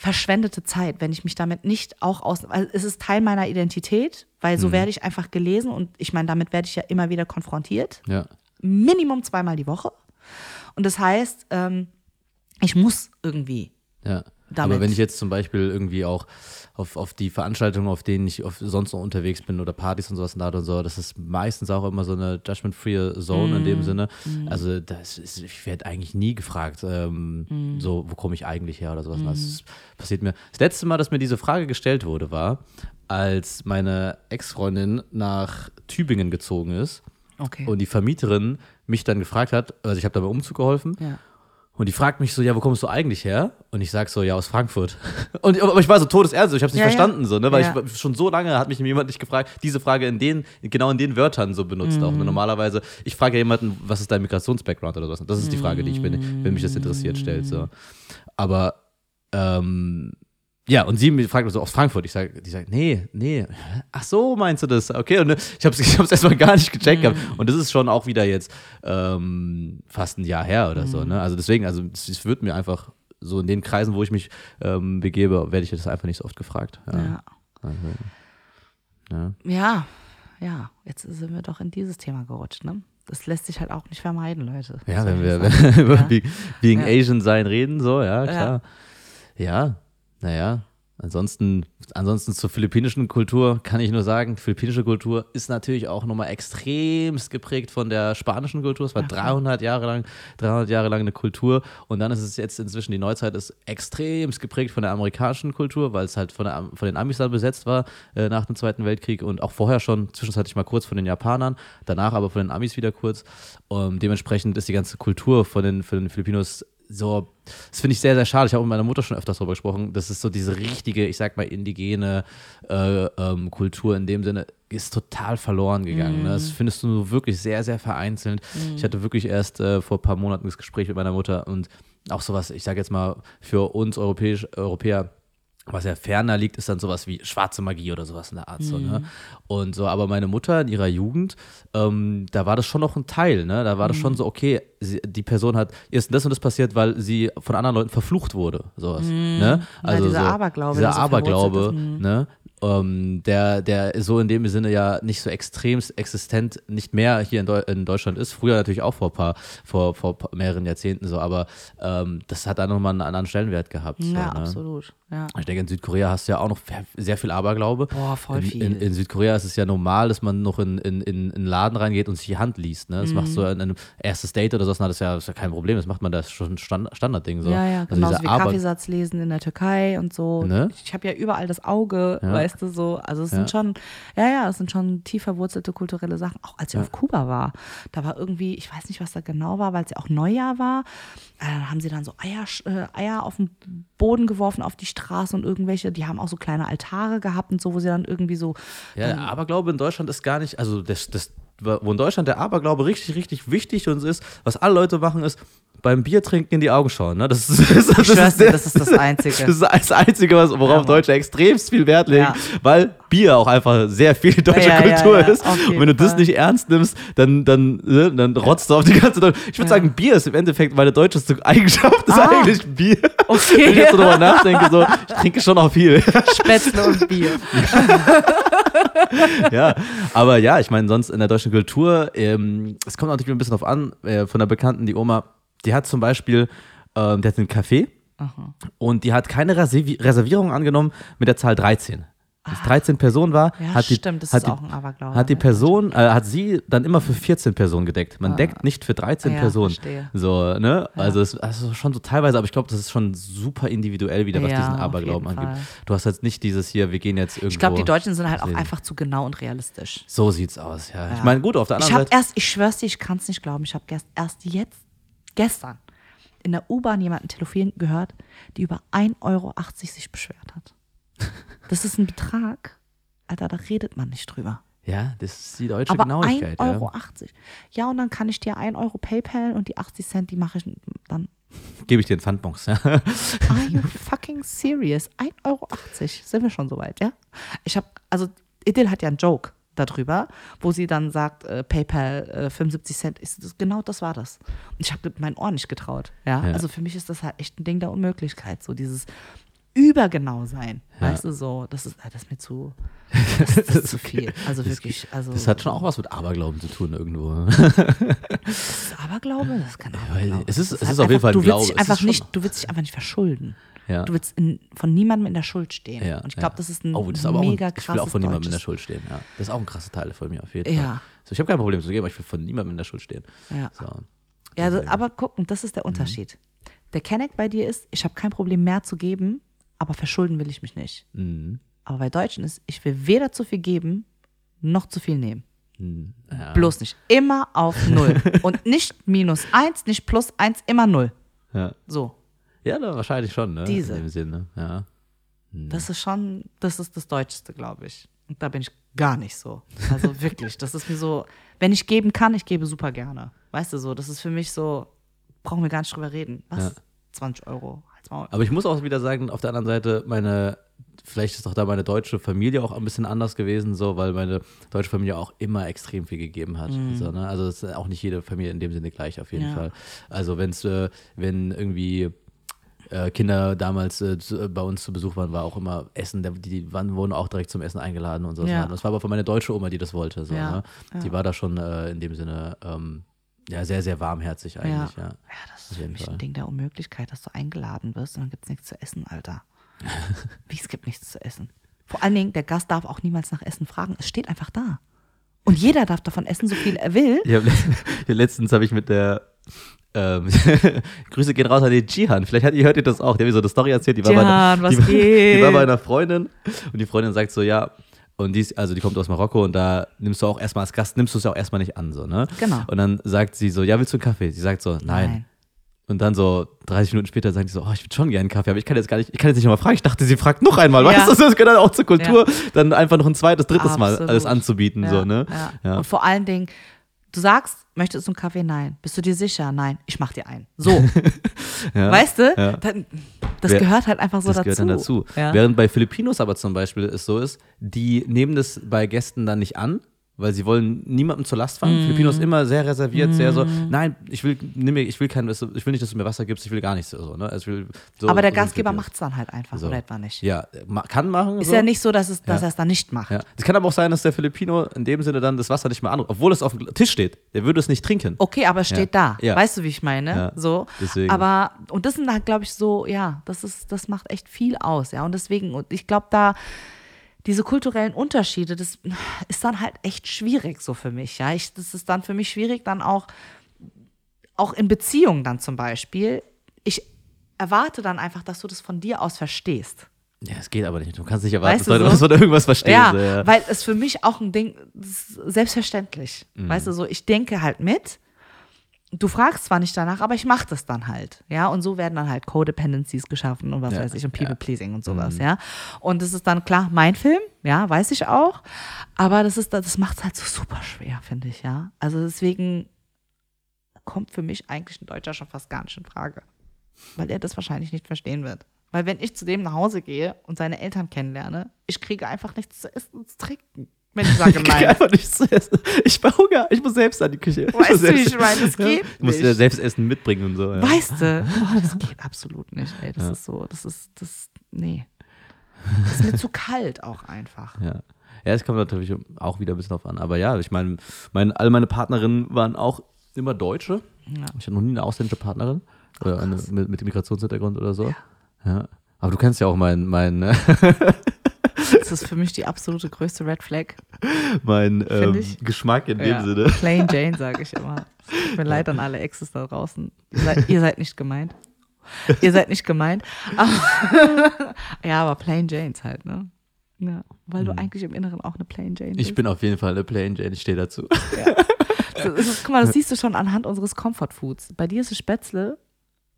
S2: verschwendete Zeit, wenn ich mich damit nicht auch aus. Also es ist Teil meiner Identität, weil
S3: Mhm.
S2: so werde ich einfach gelesen und ich meine, damit werde ich ja immer wieder konfrontiert.
S3: Ja.
S2: Minimum zweimal die Woche. Und das heißt, ähm, ich muss irgendwie.
S3: Ja.
S2: Damit.
S3: Aber wenn ich jetzt zum Beispiel irgendwie auch auf, auf die Veranstaltungen, auf denen ich auf, sonst noch unterwegs bin oder Partys und sowas und so, das ist meistens auch immer so eine judgment-free Zone in
S2: Mm.
S3: dem Sinne. Also das ist, ich werde eigentlich nie gefragt, ähm,
S2: Mm.
S3: so, wo komme ich eigentlich her oder sowas. Das passiert mir. Das letzte Mal, dass mir diese Frage gestellt wurde, war, als meine Ex-Freundin nach Tübingen gezogen ist
S2: Okay.
S3: und die Vermieterin mich dann gefragt hat, also ich habe da beim Umzug geholfen
S2: ja.
S3: Und die fragt mich so, ja, wo kommst du eigentlich her? Und ich sag so, ja, aus Frankfurt. Und aber ich war so todesernst, ich habe es nicht
S2: Ja, ja.
S3: verstanden, so, ne? Weil
S2: Ja.
S3: ich schon so lange hat mich jemand nicht gefragt, diese Frage in den, genau in den Wörtern so benutzt auch. Ne? Normalerweise, ich frage ja jemanden, was ist dein Migrationsbackground oder sowas. Das ist die Frage, die ich, wenn, wenn mich das interessiert, stellt. So. Aber ähm, Ja, und sie fragt mich so aus Frankfurt. Ich sage, die sagt, nee, nee. Ach so, meinst du das? Okay, und ne, ich habe es ich hab's erstmal gar nicht gecheckt gehabt. Und das ist schon auch wieder jetzt ähm, fast ein Jahr her oder so. Ne? Also deswegen, also es wird mir einfach so in den Kreisen, wo ich mich ähm, begebe, werde ich das einfach nicht so oft gefragt. Ja.
S2: Ja.
S3: Also, ja.
S2: Ja, ja, jetzt sind wir doch in dieses Thema gerutscht, ne? Das lässt sich halt auch nicht vermeiden, Leute.
S3: Ja, wenn wir über
S2: Ja.
S3: Be- Being
S2: Ja.
S3: Asian sein reden, so, ja, klar. Ja, naja. Ansonsten, ansonsten zur philippinischen Kultur kann ich nur sagen, philippinische Kultur ist natürlich auch nochmal extremst geprägt von der spanischen Kultur. Es war 300 Jahre lang, 300 Jahre lang eine Kultur und dann ist es jetzt inzwischen die Neuzeit ist extremst geprägt von der amerikanischen Kultur, weil es halt von, der, von den Amis dann besetzt war äh, nach dem Zweiten Weltkrieg und auch vorher schon zwischenzeitlich mal kurz von den Japanern, danach aber von den Amis wieder kurz. Und dementsprechend ist die ganze Kultur von den, von den Filipinos so, das finde ich sehr, sehr schade. Ich habe mit meiner Mutter schon öfters darüber gesprochen. Das ist so diese richtige, ich sag mal, indigene äh, ähm, Kultur in dem Sinne, ist total verloren gegangen. Ne? Das findest du wirklich sehr, sehr vereinzelt. Ich hatte wirklich erst äh, vor ein paar Monaten das Gespräch mit meiner Mutter und auch sowas, ich sage jetzt mal, für uns Europäisch, Europäer, was ja ferner liegt, ist dann sowas wie schwarze Magie oder sowas in der Art. So, ne? Und so, aber meine Mutter in ihrer Jugend, ähm, da war das schon noch ein Teil, ne? Da war das schon so, okay, sie, die Person hat, ihr ist das und das passiert, weil sie von anderen Leuten verflucht wurde. Sowas. Ne?
S2: Ja, dieser
S3: so,
S2: Aberglaube,
S3: Dieser Aberglaube,
S2: mhm.
S3: ne? Ähm, der, der so in dem Sinne ja nicht so extrem existent, nicht mehr hier in, Deu in Deutschland ist. Früher natürlich auch vor, paar, vor, vor mehreren Jahrzehnten so, aber ähm, das hat dann nochmal einen anderen Stellenwert gehabt. So,
S2: Ja,
S3: ne?
S2: absolut. Ja.
S3: Ich denke, in Südkorea hast du ja auch noch sehr viel Aberglaube.
S2: Boah, voll
S3: in,
S2: viel.
S3: In, in Südkorea ist es ja normal, dass man noch in, in, in, in einen Laden reingeht und sich die Hand liest. Ne? Das machst du
S2: Mhm.
S3: in einem erstes Date oder so, das ist ja, das ist ja kein Problem. Das macht man, das ist schon ein Stand, Standardding. So.
S2: Ja, ja,
S3: Also dieser
S2: wie Kaffeesatz lesen in der Türkei und so.
S3: Ne?
S2: Ich habe ja überall das Auge,
S3: Ja.
S2: Weißt du, so. Also es
S3: Ja.
S2: sind schon, ja, ja, es sind schon tief verwurzelte kulturelle Sachen. Auch als ich auf Kuba war, da war irgendwie, ich weiß nicht, was da genau war, weil es ja auch Neujahr war. Äh, Dann haben sie dann so Eier, äh, Eier auf den Boden geworfen, auf die Straße und irgendwelche, die haben auch so kleine Altare gehabt und so, wo sie dann irgendwie so,
S3: Ja, der Aberglaube in Deutschland ist gar nicht, also das, das, wo in Deutschland der Aberglaube richtig, richtig wichtig uns ist, was alle Leute machen, ist beim Bier trinken in die Augen schauen. Ne? Das, ist, das, ist- das, ist
S2: das ist das Einzige.
S3: Das ist das Einzige, was, worauf
S2: Ja.
S3: Deutsche extremst viel Wert legen,
S2: Ja.
S3: weil Bier auch einfach sehr viel deutsche
S2: Ja, ja,
S3: Kultur
S2: ja,
S3: ist. Und wenn du das nicht ernst nimmst, dann, dann, ne, dann rotzt du auf die ganze Deutsche. Ich würde sagen, Bier ist im Endeffekt meine deutscheste Eigenschaft, ist
S2: Ah.
S3: eigentlich Bier.
S2: Okay.
S3: Wenn ich jetzt so drüber nachdenke, so, ich trinke schon noch viel.
S2: Spätzle und Bier.
S3: ja, aber ja, ich meine, sonst in der deutschen Kultur, ähm, es kommt natürlich ein bisschen drauf an, äh, von der Bekannten, die Oma, die hat zum Beispiel, ähm, die hat einen Café und die hat keine Reservi Reservierung angenommen mit der Zahl 13. Als 13 Personen war,
S2: Ja,
S3: hat die,
S2: stimmt, das
S3: hat
S2: ist
S3: die,
S2: auch ein Aberglaube.
S3: hat die
S2: ne?
S3: Person, äh, hat sie dann immer für 14 Personen gedeckt. Man deckt nicht für 13
S2: Ah, ja,
S3: Personen.
S2: verstehe.
S3: So, ne? Also, es, also schon so teilweise, aber ich glaube, das ist schon super individuell wieder, was
S2: Ja,
S3: diesen Aberglauben angeht.
S2: Fall.
S3: Du hast jetzt nicht dieses hier, wir gehen jetzt irgendwo.
S2: Ich glaube, die Deutschen sind halt auch einfach zu genau und realistisch.
S3: So sieht's aus, ja. Ich
S2: Ja.
S3: meine, gut, auf der
S2: Ich
S3: anderen
S2: habe
S3: Seite.
S2: erst, ich schwör's dir, ich kann es nicht glauben, ich habe erst, erst jetzt, gestern, in der U-Bahn jemanden telefonieren gehört, die über 1,80 Euro sich beschwert hat. Das ist ein Betrag, Alter, da redet man nicht drüber.
S3: Ja, das ist die deutsche
S2: Aber
S3: Genauigkeit.
S2: 1,80 Euro.
S3: Ja.
S2: Ja, und dann kann ich dir 1 Euro PayPal und die 80 Cent, die mache ich dann.
S3: Gebe ich dir einen Pfandbons. Ja.
S2: Are you fucking serious? 1,80 Euro. Sind wir schon soweit, ja? Ich habe, also Idil hat ja einen Joke darüber, wo sie dann sagt, äh, PayPal äh, 75 Cent, ist das, genau das war das. Und ich habe mein Ohr nicht getraut, ja?
S3: Ja.
S2: Also für mich ist das halt echt ein Ding der Unmöglichkeit, so dieses übergenau sein,
S3: Ja.
S2: weißt du, so, das ist, äh, das ist mir zu, das, das ist zu viel. Also wirklich, also.
S3: Das hat schon auch was mit Aberglauben zu tun irgendwo.
S2: Das ist Aberglaube? Das kann Aberglaube.
S3: es ist-
S2: Das
S3: es ist auf jeden Fall ein Glaube.
S2: einfach nicht, du willst dich einfach nicht verschulden.
S3: Ja.
S2: Du willst in, von niemandem in der Schuld stehen.
S3: Ja,
S2: und ich
S3: ja.
S2: glaube, das ist ein
S3: oh, das ist aber auch ein,
S2: mega
S3: Ich
S2: krasses
S3: will auch von niemandem in der Schuld stehen. Ja. Das ist auch ein krasser Teil von mir auf jeden
S2: Ja.
S3: Fall. So, ich habe kein Problem zu geben, aber ich will von niemandem in der Schuld stehen.
S2: Ja.
S3: So.
S2: Ja, also, aber gucken, das ist der
S3: Mhm.
S2: Unterschied. Der Kenneck bei dir ist, ich habe kein Problem mehr zu geben, aber verschulden will ich mich nicht.
S3: Mhm.
S2: Aber bei Deutschen ist, ich will weder zu viel geben, noch zu viel nehmen.
S3: Mhm. Ja.
S2: Bloß nicht. Immer auf Null. und nicht minus eins, nicht plus eins, immer Null.
S3: Ja,
S2: So.
S3: ja da wahrscheinlich schon, ne?
S2: Diese.
S3: In dem Sinne, ja.
S2: Das ist schon, das ist das Deutscheste, glaube ich. Und da bin ich gar nicht so. Also wirklich, das ist mir so, wenn ich geben kann, ich gebe super gerne. Weißt du so, das ist für mich so, brauchen wir gar nicht drüber reden. Was?
S3: Ja.
S2: 20 Euro. Maul.
S3: Aber ich muss auch wieder sagen, auf der anderen Seite, meine, vielleicht ist doch da meine deutsche Familie auch ein bisschen anders gewesen, so, weil meine deutsche Familie auch immer extrem viel gegeben hat. So, ne? Also es ist auch nicht jede Familie in dem Sinne gleich, auf jeden
S2: Mhm. Ja.
S3: Fall. Also wenn's, äh, wenn irgendwie äh, Kinder damals äh, äh, bei uns zu Besuch waren, war auch immer Essen, die, die waren, wurden auch direkt zum Essen eingeladen und so.
S2: Ja.
S3: Das war aber von meiner deutsche Oma, die das wollte. So,
S2: Ja,
S3: ne? Die
S2: ja.
S3: war da schon äh, in dem Sinne ähm, ja, sehr, sehr warmherzig eigentlich. Ja.
S2: Ja, das ist für mich
S3: Fall.
S2: ein Ding der Unmöglichkeit, dass du eingeladen wirst und dann gibt's nichts zu essen, Alter. Wie, es gibt nichts zu essen. Vor allen Dingen, der Gast darf auch niemals nach Essen fragen. Es steht einfach da. Und jeder darf davon essen, so viel er will.
S3: Ja, letztens habe ich mit der ähm, Grüße gehen raus an den Jihan. Vielleicht hat, ihr hört ihr das auch. Der hat mir so eine Story erzählt. Die war,
S2: Jihan,
S3: bei,
S2: was
S3: die, die war bei einer Freundin und die Freundin sagt so, ja, und die, ist, also die kommt aus Marokko und da nimmst du auch erstmal als Gast, nimmst du es ja auch erstmal nicht an, so, ne?
S2: Genau.
S3: Und dann sagt sie so, ja, willst du einen Kaffee? Sie sagt so, nein.
S2: Nein.
S3: Und dann so 30 Minuten später sagt sie so, oh, ich würde schon gerne einen Kaffee, aber ich kann jetzt gar nicht, ich kann jetzt nicht nochmal fragen. Ich dachte, sie fragt noch einmal,
S2: Ja.
S3: weißt du, das gehört auch zur Kultur, dann einfach noch ein zweites, drittes Mal
S2: Absolut.
S3: alles anzubieten,
S2: Ja,
S3: so, ne?
S2: Ja.
S3: Ja.
S2: Und vor allen Dingen, du sagst, möchtest du einen Kaffee? Nein. Bist du dir sicher? Nein. Ich mach dir einen. So.
S3: Ja.
S2: Weißt du?
S3: Ja.
S2: Dann, das
S3: Wer-
S2: gehört halt einfach so
S3: das
S2: dazu.
S3: gehört dann dazu.
S2: Ja.
S3: Während bei Filipinos aber zum Beispiel es so ist, die nehmen das bei Gästen dann nicht an, weil sie wollen niemandem zur Last
S2: Mm.
S3: fallen. Filipinos immer sehr reserviert, sehr so, nein, ich will, nimm mir, ich will kein, ich will nicht, dass du mir Wasser gibst, ich will gar nichts. So, ne? also will, so,
S2: Aber der Gastgeber macht es dann halt einfach,
S3: So.
S2: oder etwa nicht.
S3: Ja, kann machen.
S2: Ist
S3: so.
S2: ja nicht so, dass, es, dass
S3: Ja.
S2: er es dann nicht macht.
S3: Ja. Es kann aber auch sein, dass der Filipino in dem Sinne dann das Wasser nicht mehr anruft, obwohl es auf dem Tisch steht. Der würde es nicht trinken.
S2: Okay, aber es steht da.
S3: Ja.
S2: Weißt du, wie ich meine? So.
S3: Deswegen.
S2: Aber, und das sind halt, glaube ich, so, ja, das ist, das macht echt viel aus, ja. Und deswegen, und ich glaube, da, diese kulturellen Unterschiede, das ist dann halt echt schwierig so für mich, ja. Ich, das ist dann für mich schwierig, dann auch, auch in Beziehungen dann zum Beispiel. Ich erwarte dann einfach, dass du das von dir aus verstehst.
S3: Ja, es geht aber nicht. Du kannst nicht erwarten,
S2: Weißt
S3: dass
S2: du
S3: Leute
S2: so?
S3: was von irgendwas verstehen.
S2: Ja,
S3: so, ja.
S2: weil es für mich auch ein Ding, selbstverständlich.
S3: Mhm.
S2: Weißt du, so, ich denke halt mit. Du fragst zwar nicht danach, aber ich mache das dann halt. Ja, und so werden dann halt Codependencies geschaffen und was
S3: Ja,
S2: weiß ich und
S3: ja. Mhm.
S2: People-Pleasing und sowas, ja. Und das ist dann klar mein Film, ja, weiß ich auch. Aber das ist, das macht es halt so super schwer, finde ich, ja. Also deswegen kommt für mich eigentlich ein Deutscher schon fast gar nicht in Frage. Weil er das wahrscheinlich nicht verstehen wird. Weil wenn ich zu dem nach Hause gehe und seine Eltern kennenlerne, ich kriege einfach nichts zu essen und zu trinken. Ich
S3: nichts zu essen. Ich war Hunger. Ich muss selbst an die Küche. Ich
S2: Weißt
S3: muss
S2: du, wie
S3: selbst-
S2: ich meine? Das geht
S3: Du musst ja selbst Essen mitbringen und so. Ja.
S2: Weißt du? Oh, das geht absolut nicht, ey. Das
S3: Ja.
S2: ist so, das ist, das, nee. Das ist mir zu kalt auch einfach.
S3: Ja. Ja, es kommt natürlich auch wieder ein bisschen drauf an. Aber ja, ich meine, mein, alle meine Partnerinnen waren auch immer Deutsche.
S2: Ja.
S3: Ich hatte noch nie eine ausländische Partnerin. Oder eine mit, mit Migrationshintergrund oder so. Ja. Aber du kennst ja auch meinen mein, äh,
S2: Das ist für mich die absolute größte Red Flag.
S3: mein ähm. Geschmack in dem
S2: Ja.
S3: Sinne.
S2: Plain Jane, sage ich immer. Tut mir leid an alle Exes da draußen. Ihr seid, ihr seid nicht gemeint. Ihr seid nicht gemeint. Aber, ja, aber Plain Janes halt, ne? Ja, weil du eigentlich im Inneren auch eine Plain Jane bist.
S3: Ich bin auf jeden Fall eine Plain Jane, ich stehe dazu.
S2: Das ist, guck mal, das siehst du schon anhand unseres Comfort Foods. Bei dir ist es Spätzle,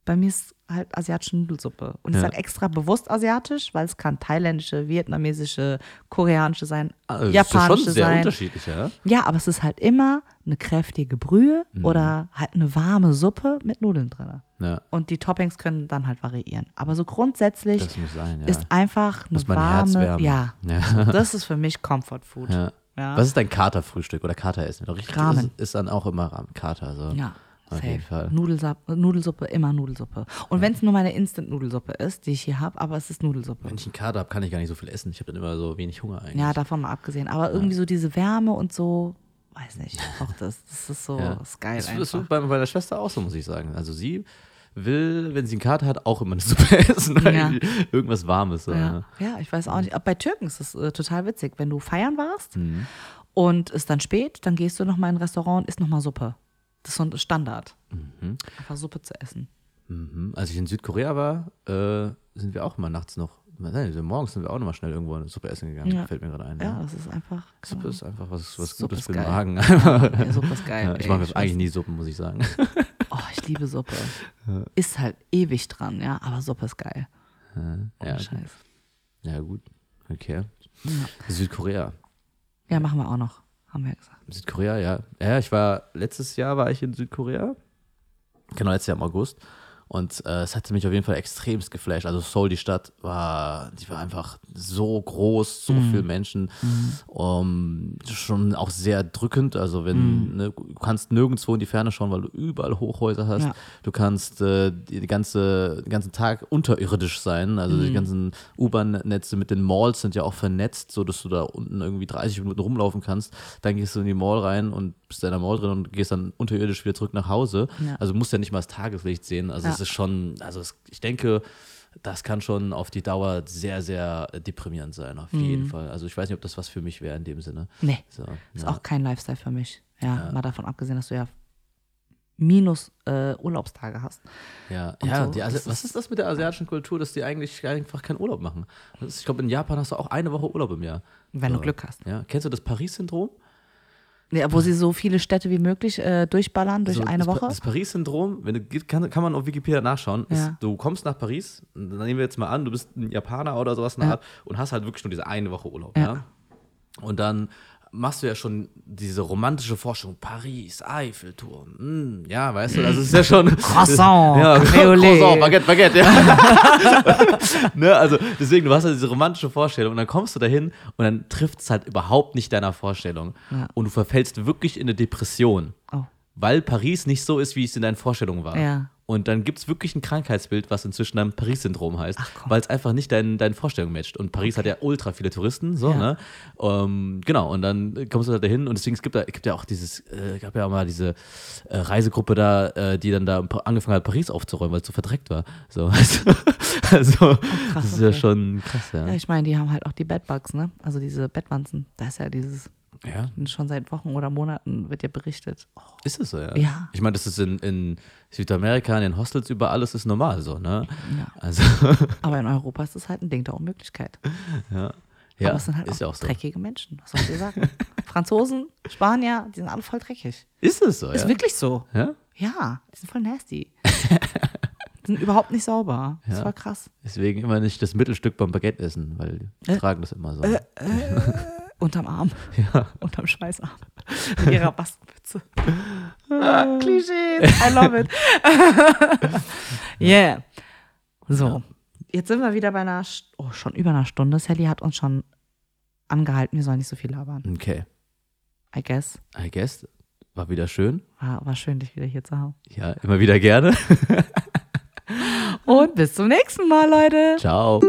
S2: bei mir ist halt asiatische Nudelsuppe. Und ich
S3: Ja.
S2: sage extra bewusst asiatisch, weil es kann thailändische, vietnamesische, koreanische sein,
S3: Also, das ist
S2: japanische
S3: schon sehr
S2: sein.
S3: unterschiedlich, ja.
S2: Ja, aber es ist halt immer eine kräftige Brühe
S3: Mhm.
S2: oder halt eine warme Suppe mit Nudeln drin.
S3: ja.
S2: Und die Toppings können dann halt variieren. Aber so grundsätzlich
S3: sein, ja.
S2: ist einfach eine warme, ja,
S3: Ja.
S2: das ist für mich Comfort Food.
S3: Was ist dein Katerfrühstück oder Kateressen?
S2: Ramen.
S3: Ist, ist dann auch immer Ramen. Kater. So.
S2: Ja,
S3: Auf
S2: safe.
S3: jeden Fall.
S2: Nudelsuppe, Nudelsuppe, immer Nudelsuppe. Und wenn es nur meine Instant-Nudelsuppe ist, die ich hier habe, aber es ist Nudelsuppe.
S3: Wenn ich einen Kater habe, kann ich gar nicht so viel essen. Ich habe dann immer so wenig Hunger eigentlich.
S2: Ja, davon mal abgesehen. Aber irgendwie so diese Wärme und so, weiß nicht, auch das, das ist so,
S3: Ja.
S2: das ist geil
S3: Das ist bei meiner Schwester auch so, muss ich sagen. Also sie will, wenn sie einen Kater hat, auch immer eine Suppe essen.
S2: Ja.
S3: Irgendwas Warmes. So,
S2: Ja,
S3: ne?
S2: ja, ich weiß auch nicht. Aber bei Türken ist es äh, total witzig. Wenn du feiern warst
S3: Mhm.
S2: und es dann spät, dann gehst du noch mal in ein Restaurant und isst noch mal Suppe. Das ist so ein Standard. Einfach Suppe zu essen.
S3: Mhm. Als ich in Südkorea war, äh, sind wir auch immer nachts noch, nein, morgens sind wir auch noch mal schnell irgendwo eine Suppe essen gegangen.
S2: Ja.
S3: Fällt mir gerade ein.
S2: Ja,
S3: Ja.
S2: das ist einfach.
S3: Suppe ist einfach was, was
S2: Suppe
S3: Gutes
S2: ist
S3: für den. Magen.
S2: Ja, Suppe ist geil.
S3: Ja, ich mache eigentlich nie Suppen, muss ich sagen.
S2: Oh, ich liebe Suppe. Ist halt ewig dran, ja, aber Suppe ist geil.
S3: ja,
S2: Ohne Scheiß.
S3: ja, gut. Okay.
S2: Ja.
S3: Südkorea.
S2: ja, machen wir auch noch, haben wir gesagt.
S3: Südkorea, ja. Ja, ich war, letztes Jahr war ich in Südkorea. Genau, letztes Jahr im August. Und äh, es hatte mich auf jeden Fall extremst geflasht. Also Seoul, die Stadt, war, die war einfach so groß, so
S2: Mhm.
S3: viele Menschen. Um, schon auch sehr drückend. Also wenn, ne, du kannst nirgendwo in die Ferne schauen, weil du überall Hochhäuser hast.
S2: Mhm. Ja.
S3: Du kannst äh, die ganze, den ganzen Tag unterirdisch sein. Also
S2: Mhm.
S3: die ganzen U-Bahn-Netze mit den Malls sind ja auch vernetzt, so dass du da unten irgendwie 30 Minuten rumlaufen kannst. Dann gehst du in die Mall rein und bist in der Mall drin und gehst dann unterirdisch wieder zurück nach Hause.
S2: Ja.
S3: Also du musst ja nicht mal das Tageslicht sehen. Also
S2: Ja.
S3: Es ist schon, also es, ich denke, das kann schon auf die Dauer sehr, sehr deprimierend sein, auf jeden Fall. Also ich weiß nicht, ob das was für mich wäre in dem Sinne.
S2: Nee,
S3: So,
S2: ist
S3: ja.
S2: auch kein Lifestyle für mich. Ja, mal davon abgesehen, dass du ja minus äh, Urlaubstage hast.
S3: Ja,
S2: Und
S3: ja
S2: so,
S3: die
S2: das
S3: was ist das mit der asiatischen Kultur, dass die eigentlich einfach keinen Urlaub machen? Das ist, ich glaube, in Japan hast du auch eine Woche Urlaub im Jahr.
S2: Wenn du
S3: So.
S2: Glück hast.
S3: Ja. Kennst du das Paris-Syndrom?
S2: Ja, wo sie so viele Städte wie möglich äh, durchballern durch
S3: Also
S2: eine
S3: das, Pa-
S2: Woche.
S3: Das Paris-Syndrom, wenn du kann, kann man auf Wikipedia nachschauen. Ist,
S2: Ja.
S3: Du kommst nach Paris, dann nehmen wir jetzt mal an, du bist ein Japaner oder sowas in der
S2: Ja.
S3: Art und hast halt wirklich nur diese eine Woche Urlaub.
S2: Ja.
S3: Und dann machst du ja schon diese romantische Vorstellung, Paris, Eiffelturm, mm, ja, weißt du, das ist ja schon
S2: Croissant,
S3: ja. Croissant, Baguette, Baguette, ja. ne, also deswegen, du hast ja diese romantische Vorstellung und dann kommst du dahin und dann trifft es halt überhaupt nicht deiner Vorstellung
S2: Ja.
S3: und du verfällst wirklich in eine Depression
S2: Oh.
S3: Weil Paris nicht so ist, wie es in deinen Vorstellungen war.
S2: Ja.
S3: Und dann gibt es wirklich ein Krankheitsbild, was inzwischen dann Paris-Syndrom heißt, weil es einfach nicht deinen deinen Vorstellungen matcht. Und Paris hat ja ultra viele Touristen, so,
S2: Ja.
S3: ne? Ähm, genau, und dann kommst du da dahin und deswegen es gibt da, es gibt ja auch dieses, äh, gab ja auch mal diese äh, Reisegruppe da, äh, die dann da angefangen hat, Paris aufzuräumen, weil es so verdreckt war. So, also, also das ist ja
S2: okay.
S3: schon krass, ja.
S2: Ja, ich meine, die haben halt auch die Bedbugs, ne? Also diese Bettwanzen. Da ist ja dieses,
S3: ja.
S2: schon seit Wochen oder Monaten wird ja berichtet. Oh,
S3: Ist es so, ja?
S2: Ja.
S3: Ich meine, das ist in, in Südamerika, in den Hostels überall, ist es normal so, ne?
S2: Ja.
S3: Also,
S2: Aber in Europa ist das halt ein Ding der Unmöglichkeit.
S3: ja. Ja,
S2: Aber es sind halt
S3: ist
S2: auch,
S3: ja auch so.
S2: dreckige Menschen. Was soll ich dir sagen? Franzosen, Spanier, die sind alle voll dreckig.
S3: Ist es so,
S2: Ist
S3: ja?
S2: wirklich so.
S3: ja?
S2: Ja, die sind voll nasty. die sind überhaupt nicht sauber. Das
S3: Ja.
S2: war krass.
S3: Deswegen immer nicht das Mittelstück beim Baguette essen, weil die
S2: Äh?
S3: tragen das immer so.
S2: Unterm Arm.
S3: Ja.
S2: Unterm Schweißarm. Mit ihrer Bastenmütze. Ah, Klischees. I love it. yeah. So. Jetzt sind wir wieder bei einer, oh, schon über einer Stunde. Sally hat uns schon angehalten, wir sollen nicht so viel labern.
S3: Okay.
S2: I guess.
S3: I guess. War wieder schön.
S2: War, war schön, dich wieder hier zu haben.
S3: Ja, immer wieder gerne.
S2: Und bis zum nächsten Mal, Leute.
S3: Ciao.